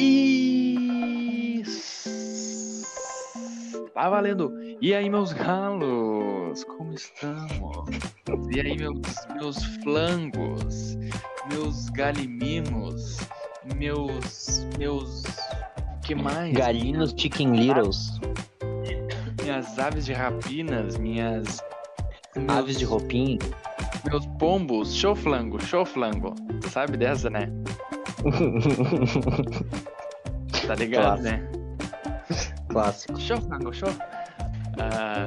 E. Tá valendo! E aí, meus galos? Como estamos? E aí, meus, meus flangos? Meus galiminos? Meus. Meus. que mais? Galinos Chicken Littles. Minhas aves de rapinas, minhas. meus- Aves de roupinha. Meus pombos, show flango, show flango. Sabe dessa, né? Tá ligado, Clássico. né? Clássico. Show, Flango, show. Ah,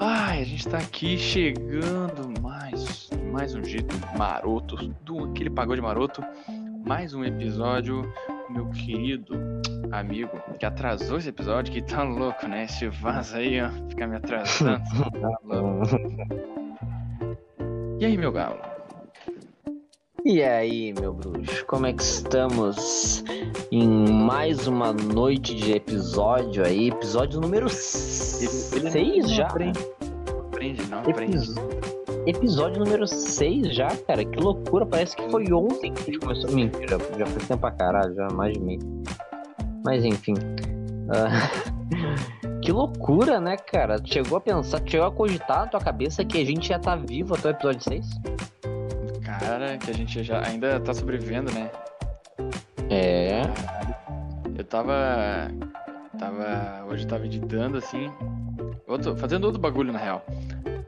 ai, a gente tá aqui chegando mais, mais um jeito maroto, do aquele pagode maroto, mais um episódio, meu querido amigo, que atrasou esse episódio, que tá louco, né? Esse vaso aí, ó, fica me atrasando. tá louco. E aí, meu galo? E aí, meu bruxo, como é que estamos em mais uma noite de episódio aí? Episódio número Ele- ele 6 não já? aprende. Não aprende, não aprende. Epis- Episódio número 6 já, cara. Que loucura, parece que foi ontem que a gente começou. Mentira, já foi tempo pra caralho, já mais de mês. Mas enfim. Ah, que loucura, né, cara? Chegou a pensar, chegou a cogitar na tua cabeça que a gente ia estar vivo até o episódio 6? Cara, que a gente já ainda tá sobrevivendo, né? É. Eu tava. Tava. Hoje eu tava editando assim. Outro, fazendo outro bagulho na real.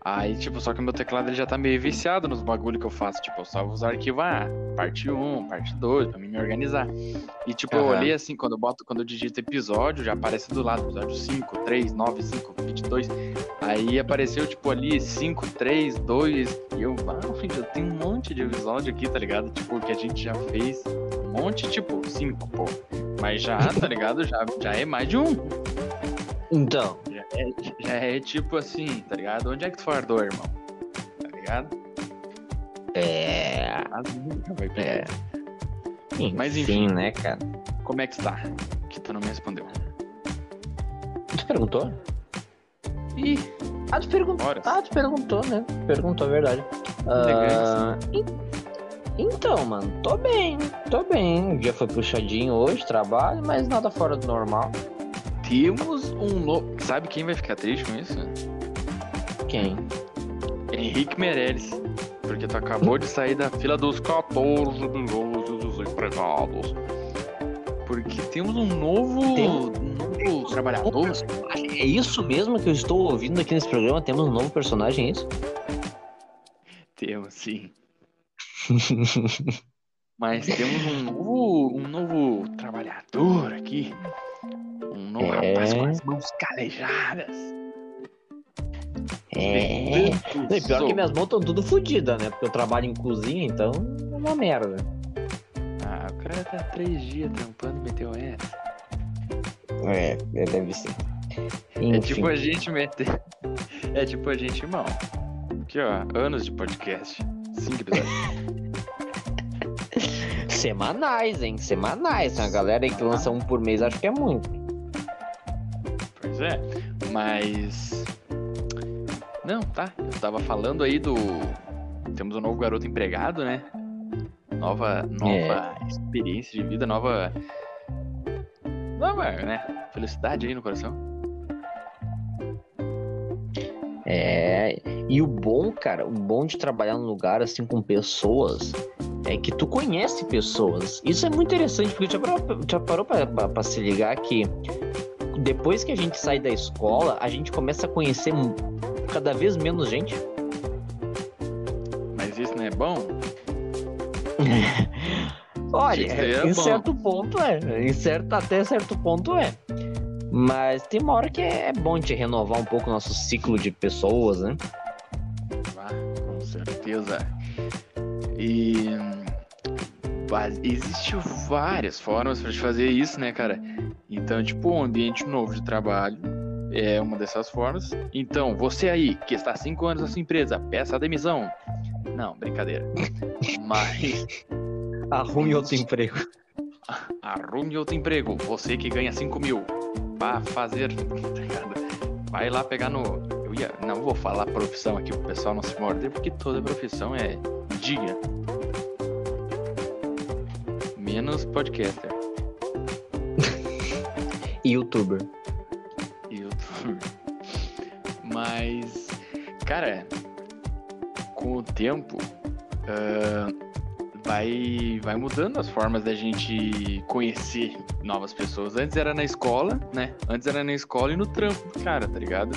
Aí, tipo, só que o meu teclado ele já tá meio viciado nos bagulho que eu faço. Tipo, eu salvo os arquivos, ah, parte 1, parte 2, pra mim me organizar. E, tipo, eu Aham. olhei assim, quando eu boto, quando eu digito episódio, já aparece do lado, episódio 5, 3, 9, 5, 22. Aí apareceu, tipo, ali 5, 3, 2. E eu, ah, filho, eu tenho um monte de episódio aqui, tá ligado? Tipo, que a gente já fez. Um monte, tipo, 5, pô. Mas já, tá ligado? Já, já é mais de um. Então. Já é, já é tipo assim, tá ligado? Onde é que tu fardou, irmão? Tá ligado? É. É. Enfim, Mas enfim. né, cara? Como é que está? Que tu não me respondeu. Tu perguntou? Ih, Ah, tu perguntou. Ah, tu perguntou, né? Perguntou, é verdade. Ah, en- então, mano, tô bem, tô bem. O dia foi puxadinho hoje, trabalho, mas nada fora do normal. Temos um novo. Sabe quem vai ficar triste com isso? Quem? Henrique Meirelles. Porque tu acabou de sair da fila dos 14 milhões de desempregados. Porque temos um novo, um novo trabalhador. É isso mesmo que eu estou ouvindo aqui nesse programa? Temos um novo personagem, é isso? Temos, sim. Mas temos um novo, um novo trabalhador aqui. Um novo É. rapaz com as mãos calejadas. É. Não, e pior sou. que minhas mãos estão tudo fodidas, né? Porque eu trabalho em cozinha, então é uma merda. Ah, o cara tá três dias trampando e meteu essa. É, deve ser. É Enfim. tipo a gente meter. É tipo a gente, irmão. Aqui, ó, anos de podcast. Cinco episódios. Semanais, hein? Semanais. Tem uma galera aí que lança um por mês, acho que é muito. É, mas. Não, tá. Eu tava falando aí do. Temos um novo garoto empregado, né? Nova, nova experiência de vida, nova. Nova, né? Felicidade aí no coração. É. E o bom, cara, o bom de trabalhar num lugar assim com pessoas é que tu conhece pessoas. Isso é muito interessante, porque já parou, já parou pra, pra- pra se ligar que depois que a gente sai da escola, a gente começa a conhecer cada vez menos gente. Mas isso não é bom? Olha, é em bom. certo ponto é. Em certo, até certo ponto é. Mas tem uma hora que é bom de renovar um pouco o nosso ciclo de pessoas, né? Ah, com certeza. E. Existem várias formas pra gente fazer isso, né, cara? Então, tipo, um ambiente novo de trabalho é uma dessas formas. Então, você aí, que está há cinco anos na sua empresa, peça a demissão. Não, brincadeira. Mas Arrume outro emprego. arrume outro emprego. Você que ganha 5 mil. Vá fazer. Vai lá pegar no. Eu ia. Não vou falar profissão aqui pro pessoal não se morder, porque toda profissão é dia. Menos podcaster. Youtuber. youtuber. Mas, cara, com o tempo, ah, vai, vai mudando as formas da gente conhecer novas pessoas. Antes era na escola, né? Antes era na escola e no trampo cara, tá ligado?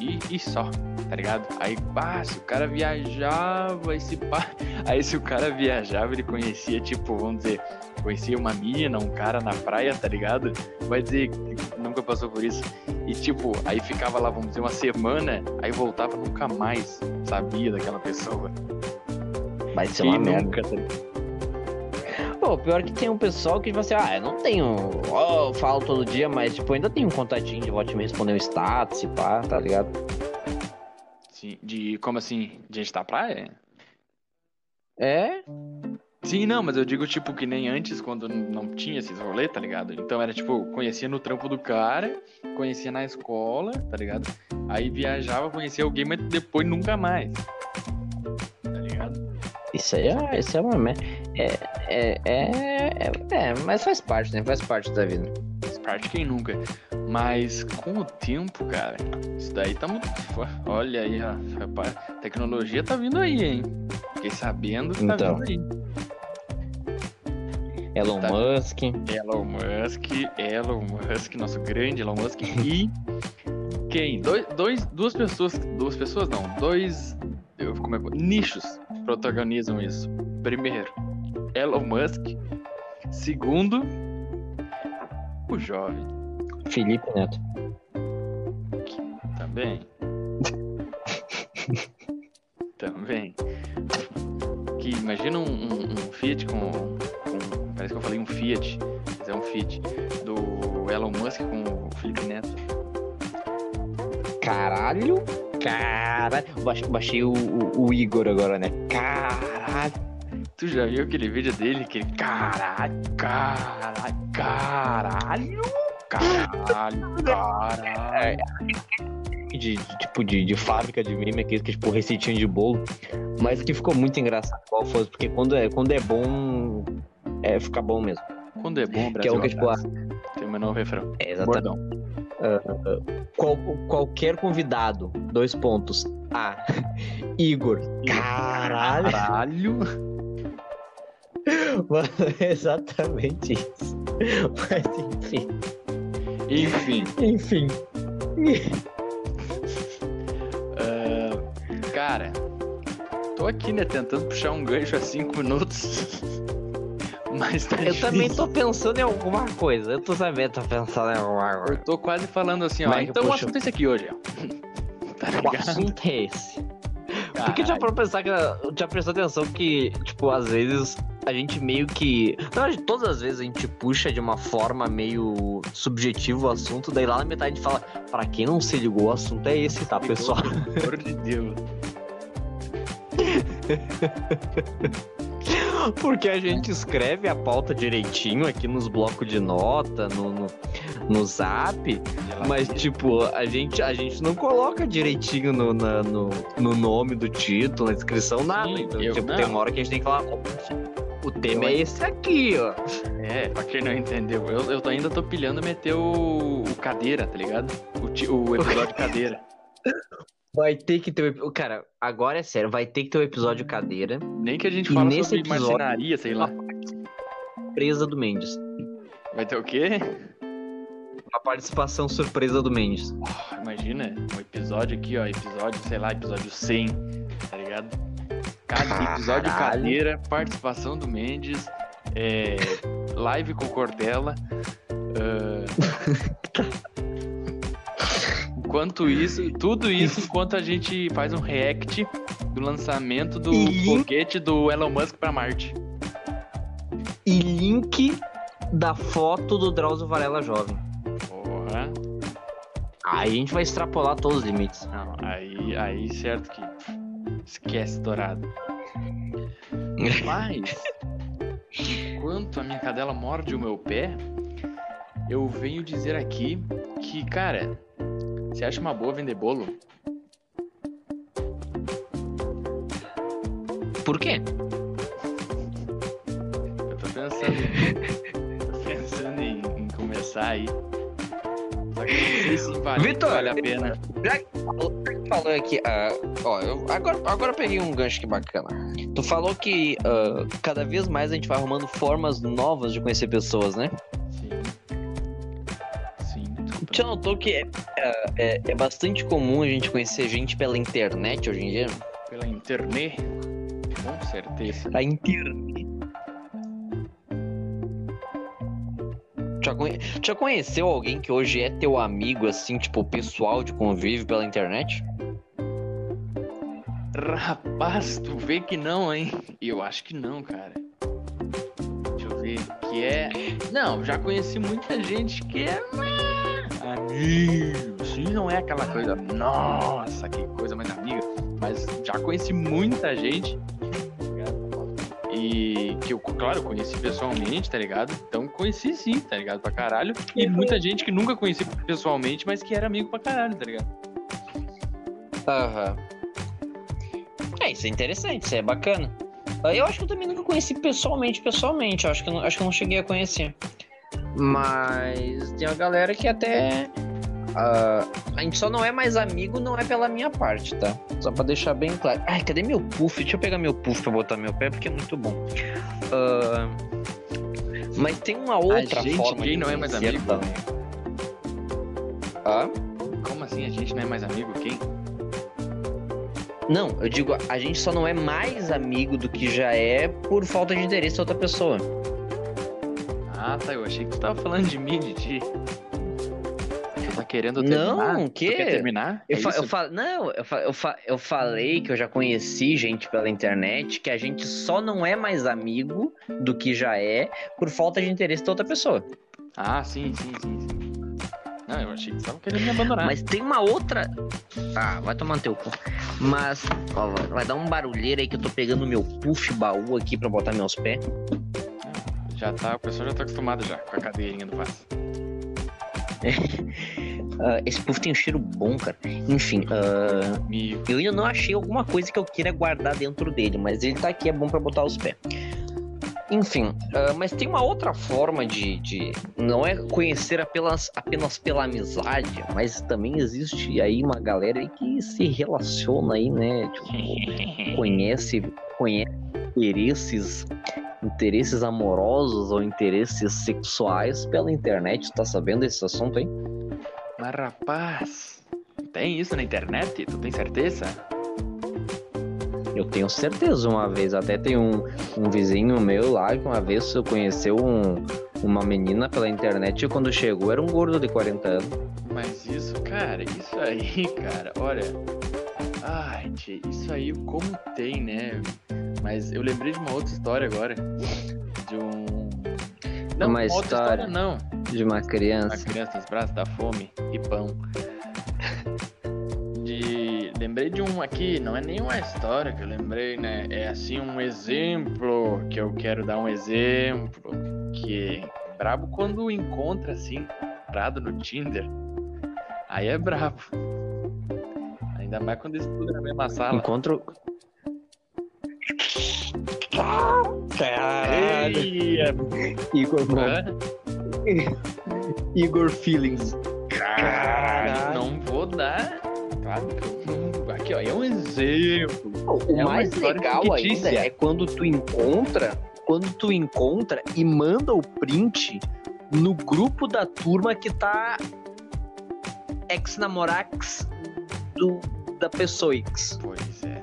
E, e só, tá ligado? Aí, bah, se o cara viajava, aí se pá. Aí se o cara viajava, ele conhecia, tipo, vamos dizer, conhecia uma mina, um cara na praia, tá ligado? Vai dizer que nunca passou por isso. E tipo, aí ficava lá, vamos dizer, uma semana, aí voltava nunca mais sabia daquela pessoa. Vai ser Quem uma merda. nunca, tá ligado? Pô, pior que tem um pessoal que, tipo assim, ah, eu não tenho. ó, eu falo todo dia, mas, tipo, ainda tem um contatinho de volta e me responder um status e pá, tá ligado? Sim, de como assim? De gente da praia? É? Sim, não, mas eu digo, tipo, que nem antes, quando não tinha esses rolês, tá ligado? Então era tipo, conhecia no trampo do cara, conhecia na escola, tá ligado? Aí viajava, conhecia alguém, mas depois nunca mais. Isso aí é, isso é uma. É, é, é, é, é, mas faz parte, né? Faz parte da vida. Faz parte quem nunca. Mas com o tempo, cara, isso daí tá muito. Olha aí, ó. rapaz, tecnologia tá vindo aí, hein? Fiquei sabendo que tá Então. vindo aí. Elon Tá. Musk. Elon Musk, Elon Musk, nosso grande Elon Musk e quem? Dois, dois, duas pessoas, duas pessoas não, dois eu, como é, nichos protagonizam isso. Primeiro, Elon Musk. Segundo, o jovem Felipe Neto. também. também. Que imagina um, um- um Fiat com, com- Parece que eu falei um Fiat, mas é um Fiat. Do Elon Musk com o Felipe Neto. Caralho. Caralho. Baixei, o, o, o Igor agora, né? Caralho. Tu já viu aquele vídeo dele? Que ele. Caralho, caralho, caralho, caralho, caralho. De, de- tipo, de, de fábrica de meme, aquele que, tipo, receitinho de bolo. Mas que ficou muito engraçado qual foi, porque quando é, quando é bom, é, fica bom mesmo. Quando é bom, Que é Brasil. o que, tipo, abraça. Tem o meu novo refrão. É, exatamente. Bordão. Qual- qualquer convidado, dois pontos. A. Igor. Caralho. Caralho. Mano, é exatamente isso. Mas enfim. Enfim. Enfim. ah, cara, tô aqui, né, tentando puxar um gancho há cinco minutos. Mas tá Eu também tô pensando em alguma coisa. Eu tô sabendo, tô pensando em alguma Eu coisa. tô quase falando assim, ó. Mas, então o poxa, assunto é esse aqui hoje, ó. Tá O assunto é esse. Porque já Caralho. pra pensar que. Já prestou atenção que, tipo, às vezes a gente meio que. Na verdade, todas as vezes a gente puxa de uma forma meio subjetiva o assunto, daí lá na metade a gente fala, pra quem não se ligou, o assunto é esse, tá, pessoal? Pelo amor de Deus. Porque a gente escreve a pauta direitinho aqui nos blocos de nota, no, no, no zap, mas tipo, a gente, a gente não coloca direitinho no, na- no, no nome do título, na descrição, nada. Sim, então, tipo, não. tem uma hora que a gente tem que falar. O tema Eu- é esse aqui, ó. É, pra quem não entendeu, eu, eu tô- ainda tô pilhando meter o, o cadeira, tá ligado? O, o episódio cadeira. Vai ter que ter o. Cara, agora é sério, vai ter que ter o episódio cadeira, Nem que a gente E fala nesse sobre episódio- marcenaria, sei lá. presa do Mendes. Vai ter o quê? A participação surpresa do Mendes. Oh, imagina, um episódio aqui, ó, episódio, sei lá, episódio 100, tá ligado? Cada episódio Caralho. cadeira, participação do Mendes, é, live com Cortella. ah, enquanto isso, tudo isso enquanto a gente faz um react do lançamento do E- foguete do Elon Musk pra Marte. E link da foto do Drauzio Varela jovem. Porra. Aí a gente vai extrapolar todos os limites. Não, aí, aí certo que esquece dourado. Mas, enquanto a minha cadela morde o meu pé, eu venho dizer aqui que, cara, você acha uma boa vender bolo? Por quê? Eu tô pensando. tô pensando conversar aí. Só que eu não sei se vale, Vitor, vale a pena. Já que falou- aqui, ah, ó, eu, agora, agora eu peguei um gancho que bacana. Tu falou que ah, cada vez mais a gente vai arrumando formas novas de conhecer pessoas, né? Tu já notou que é, é, é bastante comum a gente conhecer gente pela internet hoje em dia? Pela internet, com certeza. A internet. Já, conhe... já conheceu alguém que hoje é teu amigo, assim, tipo, pessoal de convívio pela internet? Rapaz, tu vê que não, hein? Eu acho que não, cara. Deixa eu ver. Que é. Não, já conheci muita gente que é. Ah, Amigo. Sim, não é aquela coisa. Nossa, que coisa mais amiga. Mas já conheci muita gente. E que eu, claro, conheci pessoalmente, tá ligado? Então conheci sim, tá ligado? Pra caralho. E muita gente que nunca conheci pessoalmente, mas que era amigo pra caralho, tá ligado? Aham. É, isso é interessante, isso é bacana. Eu acho que eu também nunca conheci pessoalmente, pessoalmente. Eu acho que eu não, acho que eu não cheguei a conhecer. Mas tem uma galera que até. ah, a gente só não é mais amigo, não é pela minha parte, tá? Só pra deixar bem claro. Ai, cadê meu puff? Deixa eu pegar meu puff pra botar meu pé, porque é muito bom. Ah, mas tem uma outra gente forma de não é mais amigo? também. Ah? Como assim a gente não é mais amigo? Quem? Não, eu digo, a gente só não é mais amigo do que já é por falta de interesse da outra pessoa. Ah, tá. Eu achei que tu tava falando de mim. Tu tá querendo terminar? Não, o Tu quê? quer terminar? Eu, É fa- eu fa- não, eu, fa- eu, fa- eu falei que eu já conheci gente pela internet, que a gente só não é mais amigo do que já é por falta de interesse da outra pessoa. Ah, sim, sim, sim, sim. Não, eu achei que tu tava querendo me abandonar. Mas tem uma outra. Ah, vai tomar no teu cu. Mas, ó, vai- vai dar um barulheiro aí que eu tô pegando meu puff baú aqui pra botar meus pés. Já tá, o pessoal já tá acostumado já com a cadeirinha do vaso. Ah, esse puff tem um cheiro bom, cara. Enfim, Me... Eu ainda não achei alguma coisa que eu queira guardar dentro dele, mas ele tá aqui, é bom pra botar os pés. Enfim, ah, mas tem uma outra forma de, de- Não é conhecer apenas, apenas pela amizade, mas também existe aí uma galera aí que se relaciona aí, né? Tipo, conhece, conhece interesses, interesses amorosos ou interesses sexuais pela internet. Tá sabendo desse assunto aí? Mas rapaz, tem isso na internet? Tu tem certeza? Eu tenho certeza, uma vez até tem um, um vizinho meu lá que uma vez conheceu um, uma menina pela internet e quando chegou era um gordo de 40 anos. Mas isso, cara, isso aí, cara, olha. Ai, tchê, isso aí como tem, né? Mas eu lembrei de uma outra história agora. De um. Não, Uma outra história. história não. De uma Uma criança. criança nos braços da fome e pão. De... Lembrei de um aqui, não é nenhuma história que eu lembrei, né? É assim um exemplo que eu quero dar um exemplo. Que é brabo quando encontra assim, parado no Tinder. Aí é brabo. Ainda mais quando estuda na mesma sala. Encontro. Caralho! Igor, Hã? Igor Feelings. Caralho, não vou dar. Não. Aqui, ó, é um exemplo. O É mais legal ainda fictícia. é quando tu encontra, quando tu encontra e manda o print no grupo da turma que tá ex-namorax do da pessoa X. Pois é.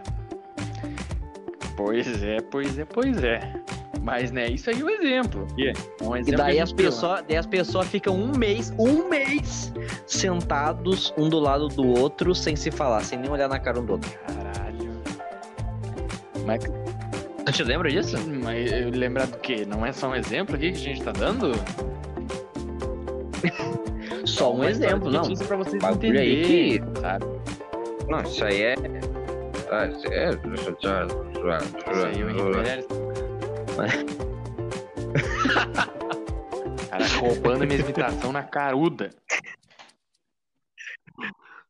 Pois é, pois é, pois é. Mas, né, isso aí é um exemplo. aqui. É um E exemplo daí que a as pessoas, daí as pessoas ficam um mês, um mês sentados um do lado do outro sem se falar, sem nem olhar na cara um do outro. Caralho. Mas, Tu te lembra disso? mas eu lembrar do quê? Não é só um exemplo aqui que a gente tá dando? Só um exemplo, não. Pra vocês entenderem, sabe? Não, isso aí é. Ah, isso é. Isso aí é. Cara, roubando minha imitação na caruda.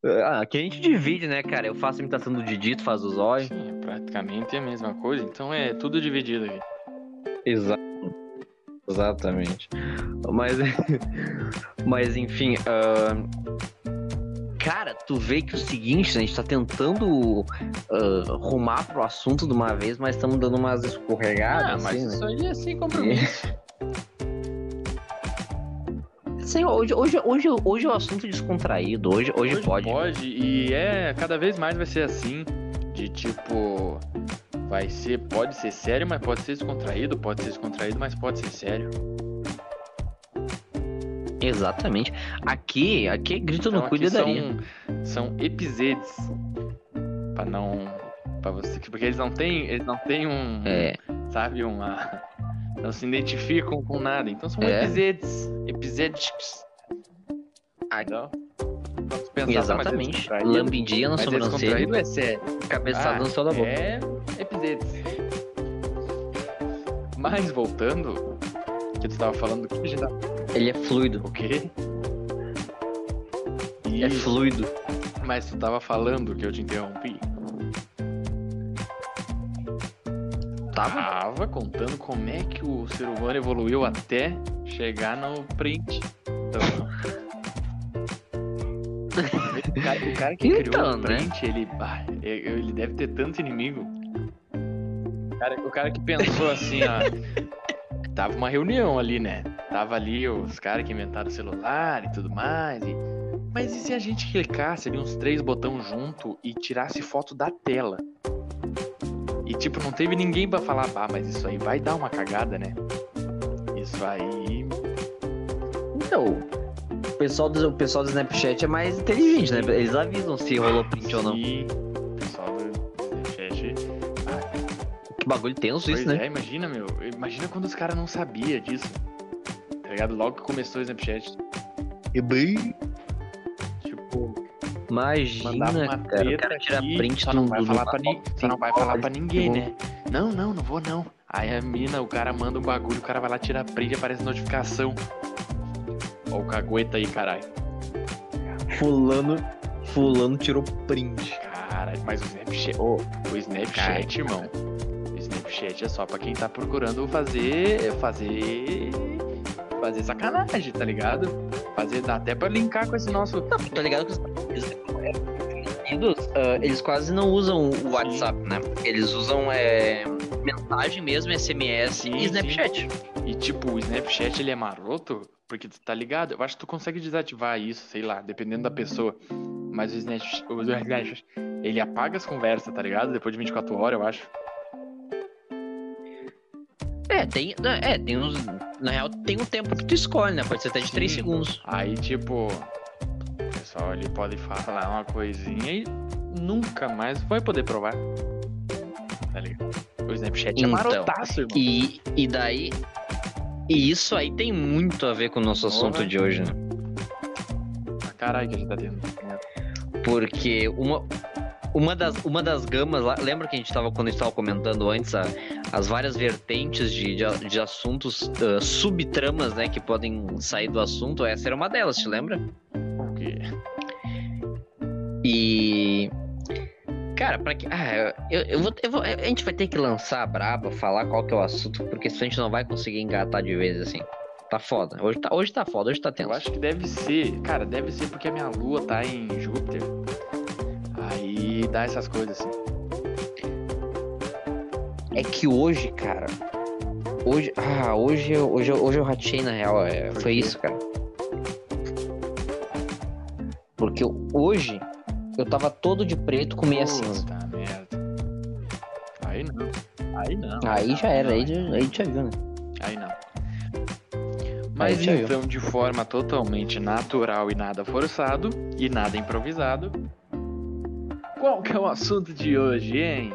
Ah, aqui a gente divide, né, cara? Eu faço a imitação do Didi, tu faz o zóio. Sim, é praticamente a mesma coisa. Então é tudo dividido aqui. Exato. Exatamente. Mas, mas enfim, uh, cara, tu vê que o seguinte, né, a gente tá tentando uh, rumar pro assunto de uma vez, mas estamos dando umas escorregadas. Ah, mas assim, isso né? aí é sem compromisso. Sim, hoje, hoje, hoje, hoje é o assunto descontraído, hoje, hoje, hoje pode. Pode, e é, cada vez mais vai ser assim, de tipo, vai ser, pode ser sério, mas pode ser descontraído, pode ser descontraído, mas pode ser sério. Exatamente. Aqui, aqui é grito então, no cu São, são episedes. Pra não. Pra você. Porque eles não têm. Eles não têm um. É. Sabe, uma. Não se identificam com nada. Então são é. episedes. Episedics. Então, Exatamente. Lambidinha na sobrancelha. é sério. Cabeçada ah, no céu da boca. É episedes. Mas voltando, que tu tava falando que já ele é fluido. O quê? É fluido. Mas tu tava falando que eu te interrompi. Tava? Tava contando como é que o ser humano evoluiu até chegar no print. Então. o, cara, o cara que então, criou o né? print, né? ele, ele deve ter tanto inimigo. O cara, o cara que pensou assim, ó. Tava uma reunião ali, né? Tava ali os caras que inventaram o celular e tudo mais. E... Mas e se a gente clicasse ali uns três botões junto e tirasse foto da tela? E tipo, não teve ninguém para falar, ah, mas isso aí vai dar uma cagada, né? Isso aí. Então, o pessoal do, o pessoal do Snapchat é mais inteligente, né? Eles avisam se rolou print Sim. ou não. Que bagulho tenso isso, né? É, imagina, meu. Imagina quando os caras não sabiam disso ligado? Logo que começou o Snapchat. E bem. Tipo. Imagina, uma cara, o cara tira aqui, print só não vai falar pra, ni só não vai falar pra ninguém, né? Não, não, não vou não. Aí a mina, o cara manda um bagulho, o cara vai lá, tira print, aparece notificação. Ó o cagueta aí, caralho. Fulano, fulano tirou print. Cara, mas o Snapchat, oh, o Snapchat, irmão. O Snapchat é só pra quem tá procurando fazer, fazer fazer sacanagem, tá ligado? Fazer, dá até pra linkar com esse nosso. Não, tá ligado que os Unidos, uh, eles quase não usam o WhatsApp, sim. né? Eles usam é, mensagem mesmo, SMS sim, e Snapchat. Sim. E tipo, o Snapchat ele é maroto, porque tu tá ligado? Eu acho que tu consegue desativar isso, sei lá, dependendo da pessoa. Mas o Snapchat, o Snapchat ele apaga as conversas, tá ligado? Depois de 24 horas, eu acho. É, tem. Né, é, tem uns. Na real, tem um tempo que tu escolhe, né? Pode ser até de 3 segundos. Aí, tipo, o pessoal ali pode falar uma coisinha e nunca mais vai poder provar. Tá ligado? O Snapchat é então, é marotaço, irmão. E, e daí. E isso aí tem muito a ver com o nosso assunto de hoje, né? Caralho, que a gente tá tendo. Porque uma, uma das, uma das gamas lá, lembra que a gente estava quando a gente estava comentando antes a, as várias vertentes de, de, de assuntos, uh, subtramas, né, que podem sair do assunto? Essa era uma delas, te lembra? O quê? E. Cara, pra que. Ah, eu, eu, vou, eu vou. A gente vai ter que lançar a braba, falar qual que é o assunto, porque senão a gente não vai conseguir engatar de vez assim. Tá foda. Hoje tá, hoje tá foda, hoje tá tenso. Eu acho que deve ser. Cara, deve ser porque a minha lua tá em Júpiter. Aí dá essas coisas assim. É que hoje, cara. Hoje. Ah, hoje, hoje, hoje eu ratei na real. É, foi isso, cara. Porque hoje eu tava todo de preto com meia cinza. Aí não. Aí não. Aí já era, aí, aí já viu, né? Aí não. Mas aí então, de forma totalmente natural e nada forçado, e nada improvisado, qual que é o assunto de hoje, hein?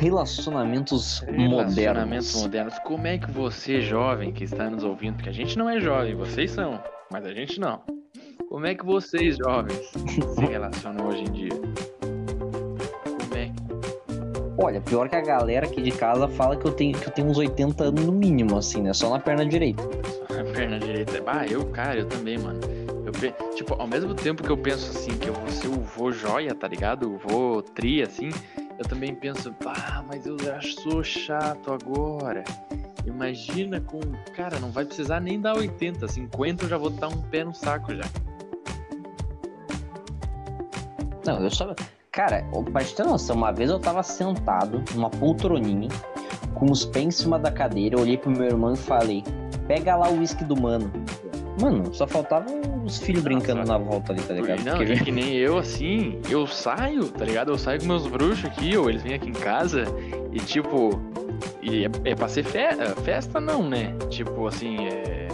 Relacionamentos, Relacionamentos modernos. modernos. Como é que você, jovem, que está nos ouvindo, porque a gente não é jovem, vocês são, mas a gente não. Como é que vocês, jovens, se relacionam hoje em dia? Como é Olha, pior que a galera aqui de casa fala que eu tenho, que eu tenho uns 80 anos no mínimo, assim, né? Só na perna direita. Só na perna direita. Ah, eu, cara, eu também, mano. Eu, tipo, ao mesmo tempo que eu penso assim, que eu vou ser o vô joia, tá ligado? O vô tri, assim, eu também penso, pá, mas eu já sou chato agora. Imagina com. Cara, não vai precisar nem dar 80, 50 eu já vou dar um pé no saco já. Não, eu só. Cara, pra te ter noção, uma vez eu tava sentado numa poltroninha, com os pés em cima da cadeira, eu olhei pro meu irmão e falei: pega lá o uísque do mano. Mano, só faltava os filhos brincando na volta ali, tá ligado? Não, Porque- que nem eu, assim, eu saio, tá ligado? Eu saio com meus bruxos aqui, ou eles vêm aqui em casa, e tipo, e é, é pra ser fe- é, festa, não, né? Tipo, assim, é.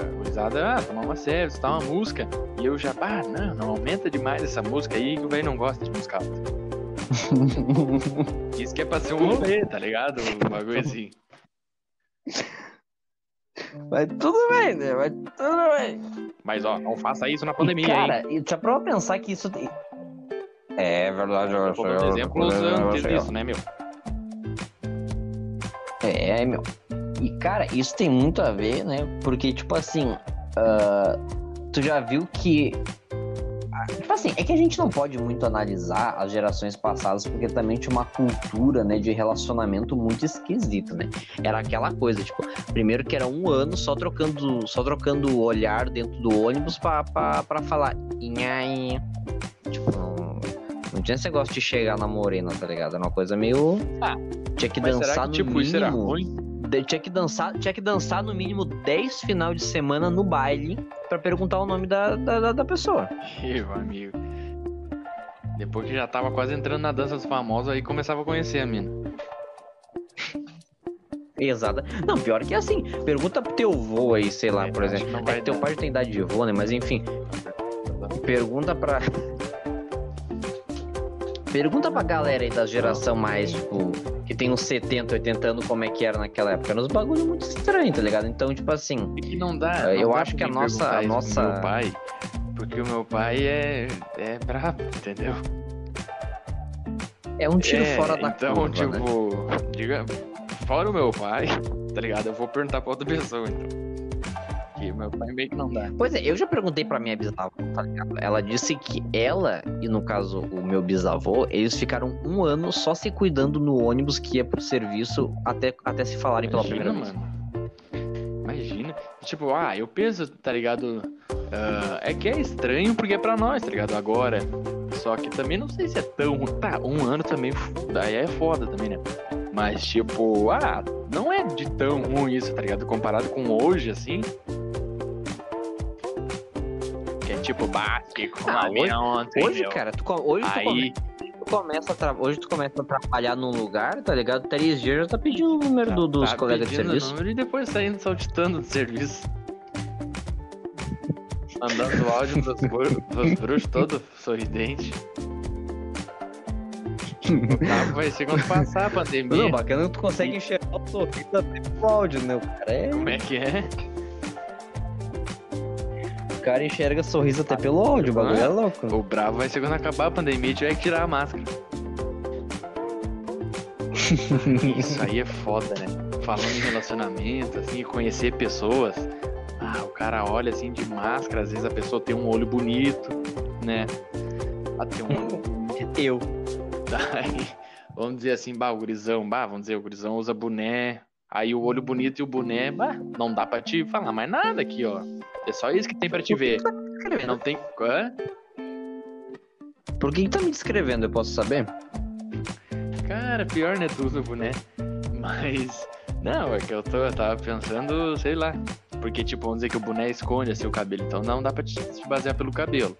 é gurizada, ah, tomar uma cerveja, escutar uma música, e eu já, ah, não, não aumenta demais essa música aí que o velho não gosta de música alta. Isso que é pra ser um rolê, tá ligado? Um bagulho assim. Vai tudo bem, né? Vai tudo bem. Mas ó, não faça isso na E, pandemia, hein? cara, e já pra pensar que isso. tem- É verdade, eu Eu tô dando exemplos antes disso, né, meu? É, meu. E, cara, isso tem muito a ver, né? Porque, tipo assim, ah, tu já viu que. Tipo assim, é que a gente não pode muito analisar as gerações passadas, porque também tinha uma cultura, né, de relacionamento muito esquisita, né? Era aquela coisa, tipo, primeiro que era um ano só trocando, só trocando o olhar dentro do ônibus pra falar. Inhaí. Tipo, não, não tinha esse negócio de chegar na morena, tá ligado? Era uma coisa meio. Ah, tinha que dançar será que, no tipo, mínimo. isso era ruim? Tinha que dançar, tinha que dançar no mínimo 10 final de semana no baile pra perguntar o nome da, da, da- pessoa. Meu amigo. Depois que já tava quase entrando na dança dos famosos, aí começava a conhecer a mina. Exata. Não, pior que assim, pergunta pro teu vô aí, sei lá, É, por exemplo. não É vai que teu pai tem idade de vô, né? Mas enfim, pergunta pra. Pergunta pra galera aí da geração mais, tipo, que tem uns 70, 80 anos, como é que era naquela época. Era uns bagulho muito estranho, tá ligado? Então, tipo assim, É que não dá. Eu não dá acho que a nossa- a nossa- Meu pai, porque o meu pai é, é brabo, entendeu? é um tiro É, fora da Então, curva, tipo, né? diga, fora o meu pai, tá ligado? Eu vou perguntar pra outra pessoa, então. Meu pai meio que não dá. Pois é, eu já perguntei pra minha bisavó, tá ligado? Ela disse que ela, e no caso o meu bisavô, eles ficaram um ano só se cuidando no ônibus que ia pro serviço até, até se falarem pela Imagina, primeira vez. mano. Imagina. Tipo, ah, eu penso, tá ligado? ah, é que é estranho porque é pra nós, tá ligado? Agora. Só que também não sei se é tão. Tá, um ano também. Daí é foda também, né? Mas, tipo, ah, não é de tão ruim isso, tá ligado? Comparado com hoje, assim. Tipo, bah, fiquei com Ah, hoje- ontem, Hoje, meu. cara, tu, hoje, Aí, tu começa hoje tu começa a trabalhar num lugar, tá ligado? Três dias já tá pedindo o número do- dos tá colegas de serviço. e depois saindo saltitando do serviço. Mandando áudio pros, bru- pros bruxos todo sorridente. Tá, vai ser quando passar a pandemia. Não, bacana que tu consegue enxergar o sorriso até pro áudio, né? O cara, é... Como é que é? O cara enxerga sorriso até pelo áudio, o bagulho é louco. O bravo vai ser quando acabar a pandemia e tiver que tirar a máscara. Isso aí é foda, né? Falando em relacionamento, assim, conhecer pessoas. Ah, o cara olha assim de máscara, às vezes a pessoa tem um olho bonito, né? Ah, tem um olho bonito. Eu. Daí, vamos dizer assim, bah, o gurizão, bah, vamos dizer, o gurizão usa boné. Aí o olho bonito e o boné, bah, não dá pra te falar mais nada aqui, ó. É só isso que tem pra te ver. Não tem. Hã? Por que, que tá me descrevendo, eu posso saber? Cara, pior, né? Tu usa boné. Mas. Não, é que eu, tô, eu tava pensando, sei lá. Porque, tipo, vamos dizer que o boné esconde assim o cabelo. Então não dá pra te, te basear pelo cabelo.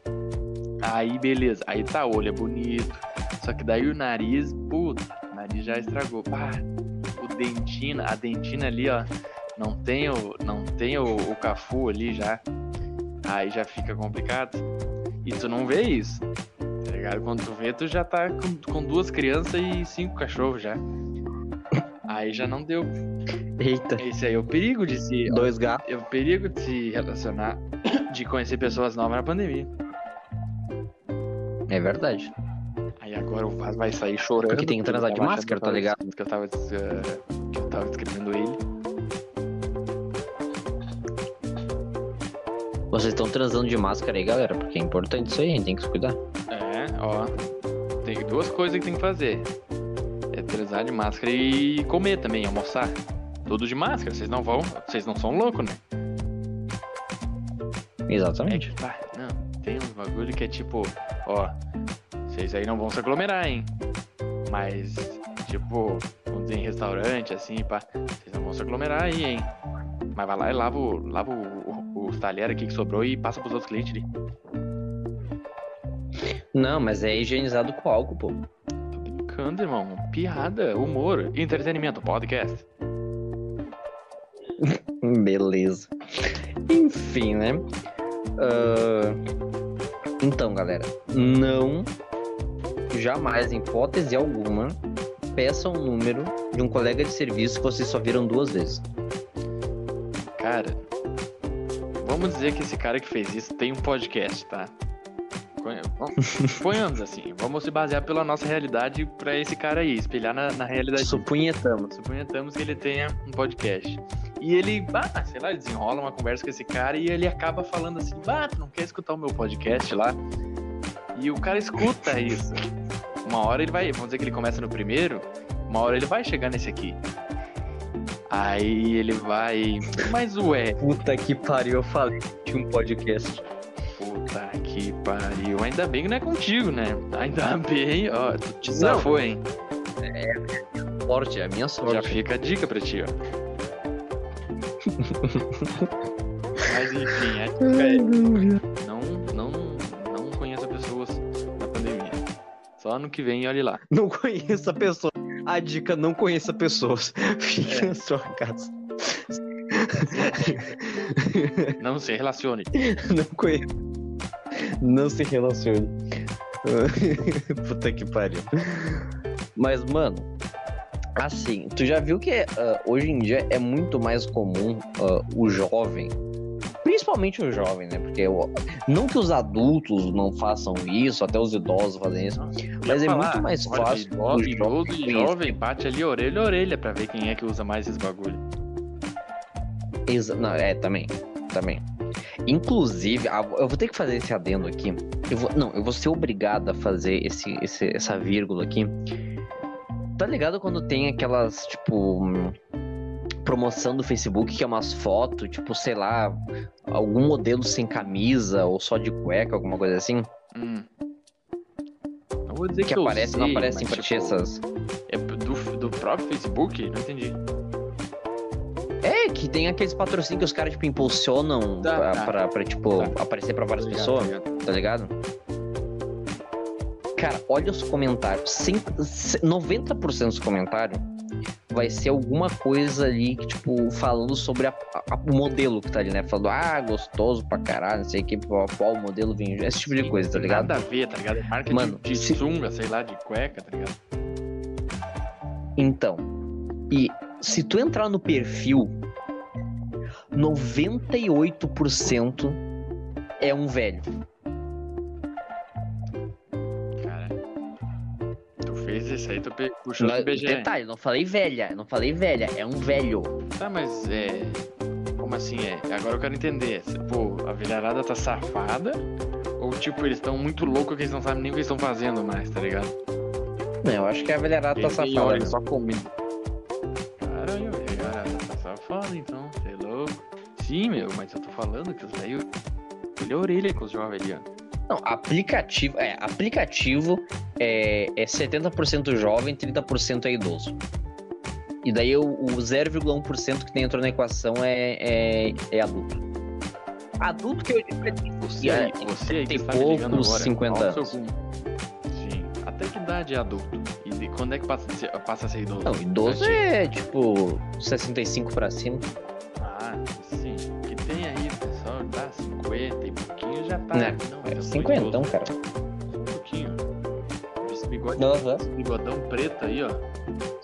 Aí, beleza. Aí tá, o olho é bonito. Só que daí o nariz, puta, o nariz já estragou. Pá, dentina, a dentina ali, ó. Não tem o, não tem o, o cafu ali já. Aí já fica complicado. E tu não vê isso. Tá ligado? Quando tu vê, tu já tá com, com duas crianças e cinco cachorros já. Aí já não deu. Eita. Esse aí é o perigo de se. Dois gatos. É o perigo de se relacionar, de conhecer pessoas novas na pandemia. É verdade. Aí agora o Vaz vai sair chorando. Porque tem que transar de máscara, tá ligado? Que eu tava, eh, que eu tava descrevendo ele. Vocês estão transando de máscara aí, galera, porque é importante isso aí, a gente tem que se cuidar. É, ó. Tem duas coisas que tem que fazer. usar de máscara e comer também, almoçar. Tudo de máscara, vocês não vão, vocês não são loucos, né? É Exatamente. que, pá, não, tem uns bagulho que é tipo, ó, vocês aí não vão se aglomerar, hein? Mas, tipo, vamos dizer em restaurante, assim, pá, vocês não vão se aglomerar aí, hein? Mas vai lá e lava, o- lava o, o, os talheres aqui que sobrou e passa pros outros clientes ali. Não, mas é higienizado com álcool, pô. Tô brincando, irmão. Piada, humor, entretenimento, podcast. Beleza. Enfim, né? Ah, Então, galera, não jamais, em hipótese alguma, peçam o número de um colega de serviço que vocês só viram duas vezes. Cara, vamos dizer que esse cara que fez isso tem um podcast, tá? Conhe- vamos- Ponhamos assim, vamos se basear pela nossa realidade pra esse cara aí, espelhar na, na realidade. Supunhetamos. Suponhamos que ele tenha um podcast. E ele, bah, sei lá, desenrola uma conversa com esse cara e ele acaba falando assim, bah, tu não quer escutar o meu podcast lá? E o cara escuta isso. Uma hora ele vai, vamos dizer que ele começa no primeiro, uma hora ele vai chegar nesse aqui. Aí ele vai, mas ué, Puta que pariu, eu falei de um podcast. puta que pariu. Ainda bem que não é contigo, né? Ainda bem, ó, tu te Não. safou, hein? Sorte, é a minha Já sorte. fica a dica pra ti, ó. Mas enfim, a dica é ano que vem olhe lá. Não conheça pessoas. A dica, não conheça pessoas. Fique É. na sua casa. Não se relacione. Não conheça. Não se relacione. Puta que pariu. Mas, mano, assim, tu já viu que ah, hoje em dia é muito mais comum ah, o jovem, principalmente o jovem, né? Porque eu- não que os adultos não façam isso, até os idosos fazem isso, mas é muito mais Olha, fácil Idoso, o idoso jovem e jovem bate ali orelha a orelha pra ver quem é que usa mais esse bagulho. Exa não, é, também. Também. Inclusive, eu vou ter que fazer esse adendo aqui. Eu vou, não, eu vou ser obrigado a fazer esse, esse- essa vírgula aqui. Tá ligado quando tem aquelas, tipo, promoção do Facebook que é umas fotos, tipo, sei lá, algum modelo sem camisa ou só de cueca, alguma coisa assim? Hum. Não vou dizer que, Que eu aparece, não sei, aparecem mas, pra ti tipo, essas. É do, do próprio Facebook? Não entendi. É, que tem aqueles patrocínios que os caras, tipo, impulsionam Tá, pra, tá. pra- pra, tipo, Tá. aparecer pra várias Obrigado, pessoas. obrigado. tá ligado? Cara, olha os comentários. Cem- c- 90% dos comentários vai ser alguma coisa ali, que, tipo, falando sobre a- a- o modelo que tá ali, né? Falando, ah, gostoso pra caralho, não sei o que, qual, modelo vem. Esse tipo de coisa, tá ligado? Nada a ver, tá ligado? Marca Mano, de, de se- sunga, sei lá, de cueca, tá ligado? Então, e se tu entrar no perfil, 98% é um velho. Isso aí, tu puxou do BGE. detalhe, não falei velha, não falei velha, é um velho. Tá, mas é. Como assim é? Agora eu quero entender. Se, Pô, a velharada tá safada? Ou tipo, eles estão muito loucos que eles não sabem nem o que eles estão fazendo mais, tá ligado? Não, eu acho que a velharada tá safada. olham, né? só comendo. Caralho, a velharada tá safada então, você é louco. Sim, meu, mas eu tô falando que os velhos. Olha a orelha com os jovens ali, ó. Não, aplicativo, é, aplicativo é, é 70% jovem, 30% é idoso. E daí o, o 0,1% que tem entrou na equação é, é, é adulto. Adulto que eu digo é Você é, você tem me ligando poucos agora. 50 qual o seu anos. Sim. Até que idade é adulto? E de quando é que passa a ser, passa a ser idoso? Não, idoso é tipo 65 pra cima. Ah, sim. Que tem aí, pessoal, tá 50 e pouquinho já tá. Né, Não, É eu sou 50, idoso. então, cara. Um pouquinho. Esse bigode, esse bigodão preto aí, ó.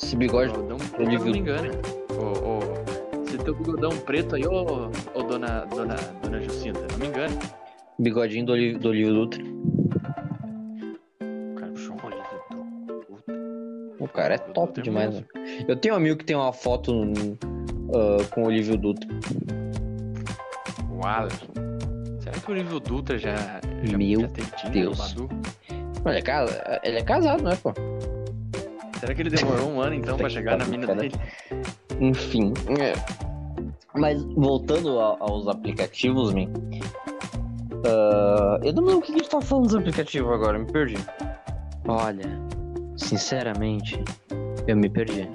Esse bigode. Bigodão preto, Olívio. não me engane. Ô, ô, esse teu bigodão preto aí, ô, ô dona, dona, dona Jacinta, não me engane. Bigodinho do, Oli- do Olívio Dutra. O cara Olívio. O é top demais, né? Eu tenho um amigo que tem uma foto ah, com o Olívio Dutra. O Alan. Que o Olívio Dutra já, já, Meu já teve Tinder, Deus. Badu? Ele é, casa... ele é casado, né, pô? Será que ele demorou um ano então pra chegar na mina dele? Enfim. é. Mas voltando a- aos aplicativos, man. ah, eu não lembro o que a gente tá falando dos aplicativos agora, me perdi. Olha, sinceramente, eu me perdi.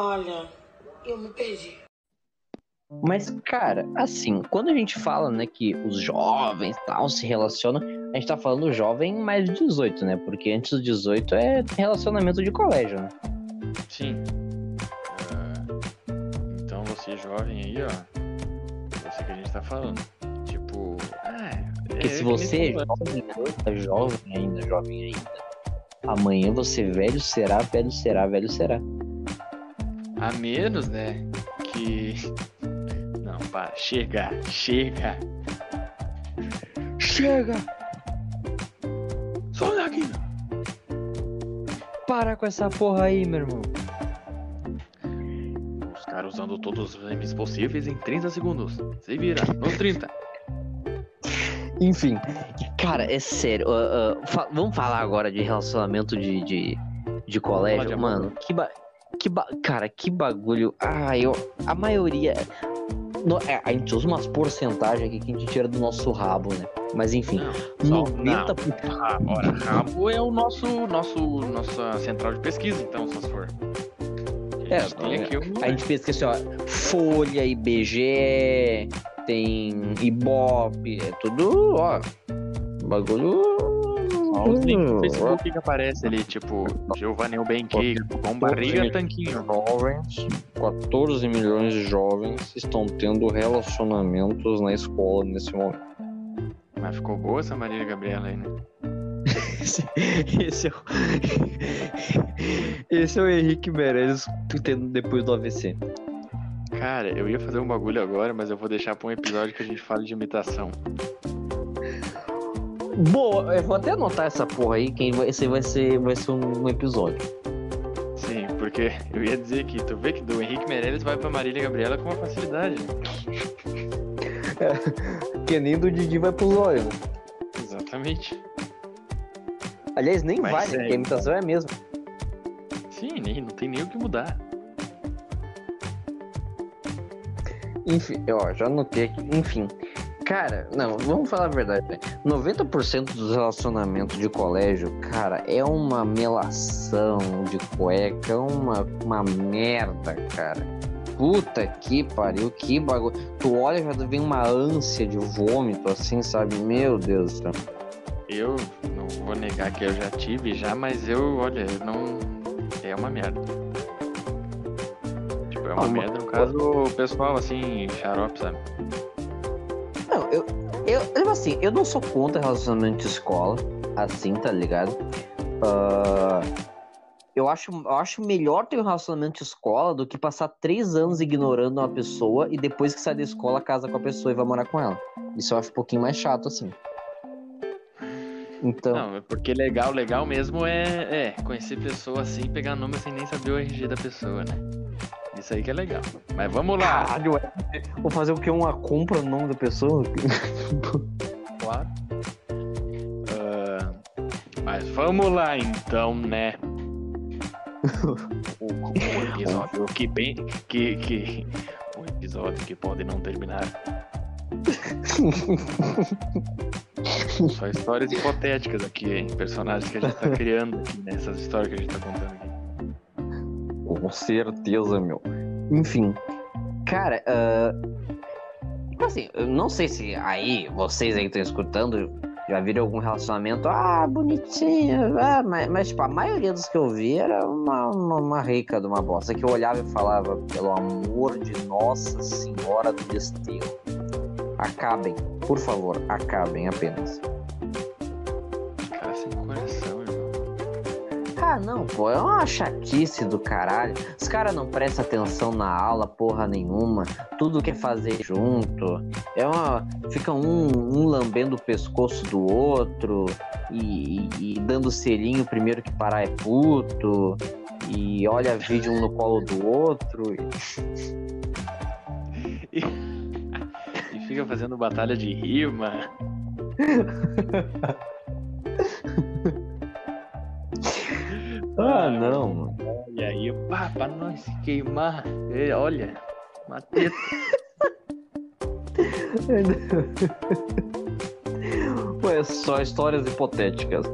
Olha, eu me perdi. Mas, cara, assim, quando a gente fala, né, que os jovens tal se relacionam, a gente tá falando jovem mais de 18, né? Porque antes dos 18 é relacionamento de colégio, né? Sim. Ah, então você jovem aí, ó. Você que a gente tá falando. Tipo. Ah, Porque é se você é nem falou. jovem, tá jovem ainda, jovem ainda, amanhã você velho será, velho será, velho será. A menos, né? Que. Não, para. Chega, chega. Chega! Só daqui. Para com essa porra aí, meu irmão. Os caras usando todos os memes possíveis em 30 segundos. Se vira, nos 30. Enfim, cara, é sério. ah, ah, fa- vamos falar agora de relacionamento de, de, de colégio. de. Mano, que, ba que ba cara, que bagulho. Ah, eu. A maioria. no- é, a gente usa umas porcentagens aqui que a gente tira do nosso rabo, né? Mas enfim, Não, só, 90%. não. Ah, ora, rabo é o nosso, nosso, nossa central de pesquisa, então, se for. A É, gente tem aqui um... A gente pesquisa assim, ó, Folha, IBGE, tem Ibope, é tudo, ó. Bagulho. Só os links do Facebook que aparece ali, tipo, Giovanni Benque, com barriga tanquinho. Jovens, 14 milhões de jovens estão tendo relacionamentos na escola nesse momento. Mas ficou boa essa Maria Gabriela aí, né? Esse, esse é o. Esse é o Henrique Meirelles tendo depois do AVC. Cara, eu ia fazer um bagulho agora, mas eu vou deixar pra um episódio que a gente fala de imitação. Boa, eu vou até anotar essa porra aí, que esse vai ser, vai ser um episódio. Sim, porque eu ia dizer que tu vê que do Henrique Meirelles vai pra Marília Gabriela com uma facilidade. né? Que nem do Didi vai pro zóio. né? Exatamente. Aliás, nem Mas vai, né? é- Porque a imitação é a mesma. Sim, nem, não tem nem o que mudar. Enfim, ó, já anotei aqui. Enfim. Cara, não, vamos falar a verdade, né? 90% dos relacionamentos de colégio, cara, é uma melação de cueca, é uma, uma merda, cara. Puta que pariu, que bagulho. Tu olha já vem uma ânsia de vômito, assim, sabe? Meu Deus do céu. Eu não vou negar que eu já tive já, mas eu, olha, não. É uma merda. Tipo, é uma uma- merda no caso o pessoal assim, xarope, sabe? Não, eu, eu, assim, eu não sou contra relacionamento de escola, assim, tá ligado? Ah, eu, acho, eu acho melhor ter um relacionamento de escola do que passar três anos ignorando uma pessoa e depois que sai da escola casa com a pessoa e vai morar com ela. Isso eu acho um pouquinho mais chato, assim. Então, Não, é porque legal, legal mesmo é, é conhecer pessoa assim, pegar nome sem nem saber o RG da pessoa, né? Isso aí que é legal. Mas vamos lá. caralho, é- vou fazer o que? Uma compra no nome da pessoa? Claro. Ah, mas vamos lá então, né? O, o episódio que bem. Que, que. O episódio que pode não terminar. Só histórias hipotéticas aqui, hein? Personagens que a gente tá criando aqui, nessas histórias que a gente tá contando aqui. Com certeza, meu. Enfim, cara, tipo assim, não sei se aí, vocês aí que estão escutando, já viram algum relacionamento, ah, bonitinho, ah, mas, mas, tipo, a maioria dos que eu vi era uma, uma, uma rica de uma bosta, que eu olhava e falava, pelo amor de Nossa Senhora do Desterro, acabem, por favor, acabem apenas. Ah, não, pô, é uma chatice do caralho. Os caras não prestam atenção na aula, porra nenhuma. Tudo quer fazer junto. É uma. Fica um, um lambendo o pescoço do outro e, e- e dando selinho primeiro que parar é puto. E olha vídeo um no colo do outro. E, e fica fazendo batalha de rima. Ah, não, mano. E aí, pá, pra não se queimar. é, olha, uma teta. Ué, só histórias hipotéticas.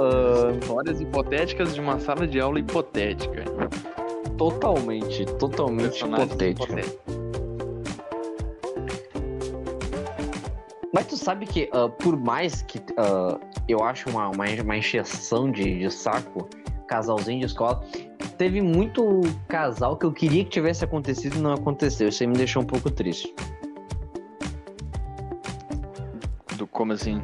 Ah, Histórias hipotéticas de uma sala de aula hipotética. totalmente, totalmente hipotética. Mas tu sabe que, ah, por mais que ah, eu acho uma, uma, uma encheção de, de saco, casalzinho de escola, teve muito casal que eu queria que tivesse acontecido e não aconteceu. Isso aí me deixou um pouco triste. Do como assim?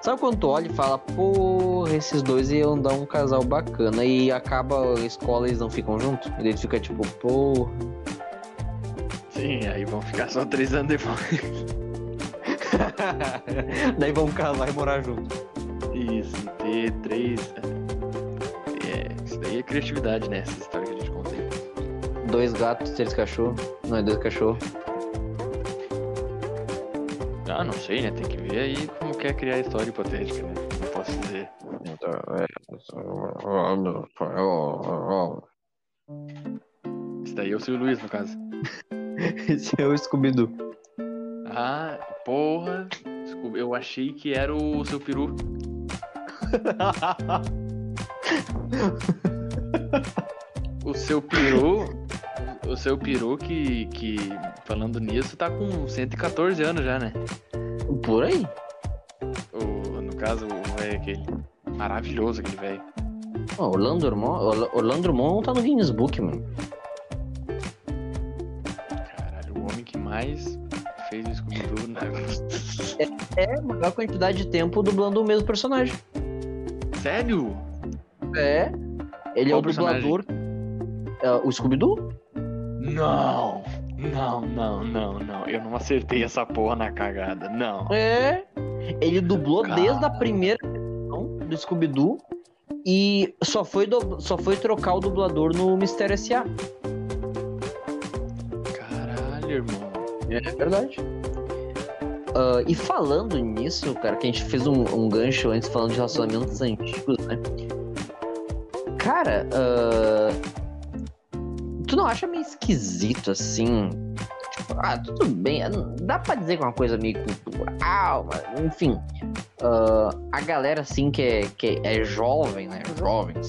Sabe quando tu olha e fala, porra, esses dois iam dar um casal bacana e acaba a escola e eles não ficam juntos? E tu fica tipo, porra. Sim, aí vão ficar só três anos depois. daí vão casar e morar juntos. Isso, ter três. É, daí é criatividade, né? Essa história que a gente conta aí. Dois gatos, três cachorros. Não é dois cachorros. Ah, não sei, né? Tem que ver aí como quer criar história hipotética, né? Não posso dizer. Isso daí é o Silvio Luiz, no caso. Esse é o Scooby-Doo. Ah, porra. Eu achei que era o seu peru. O seu peru. O seu peru que, que, falando nisso, tá com 114 anos já, né? Por aí. O, no caso, o velho aquele. Maravilhoso aquele velho. Orlando Drummond, Orlando Drummond tá no Guinness Book, mano. Caralho, o homem que mais fez o Scooby-Doo na... É a maior quantidade de tempo dublando o mesmo personagem. Sério? É. Ele Qual é o dublador. É, o Scooby-Doo? Não! Não, não, não, não. Eu não acertei essa porra na cagada. Não. É. Ele dublou Cara. desde a primeira versão do Scooby-Doo e só foi, do- só foi trocar o dublador no Mistério S.A. Caralho, irmão. É verdade. Ah, e falando nisso, cara, que a gente fez um, um gancho antes falando de relacionamentos antigos, né? Cara, ah, tu não acha meio esquisito assim? Tipo, ah, tudo bem, dá pra dizer que é uma coisa meio cultural, mas, enfim. ah, a galera assim que é, que é jovem, né? Jovens.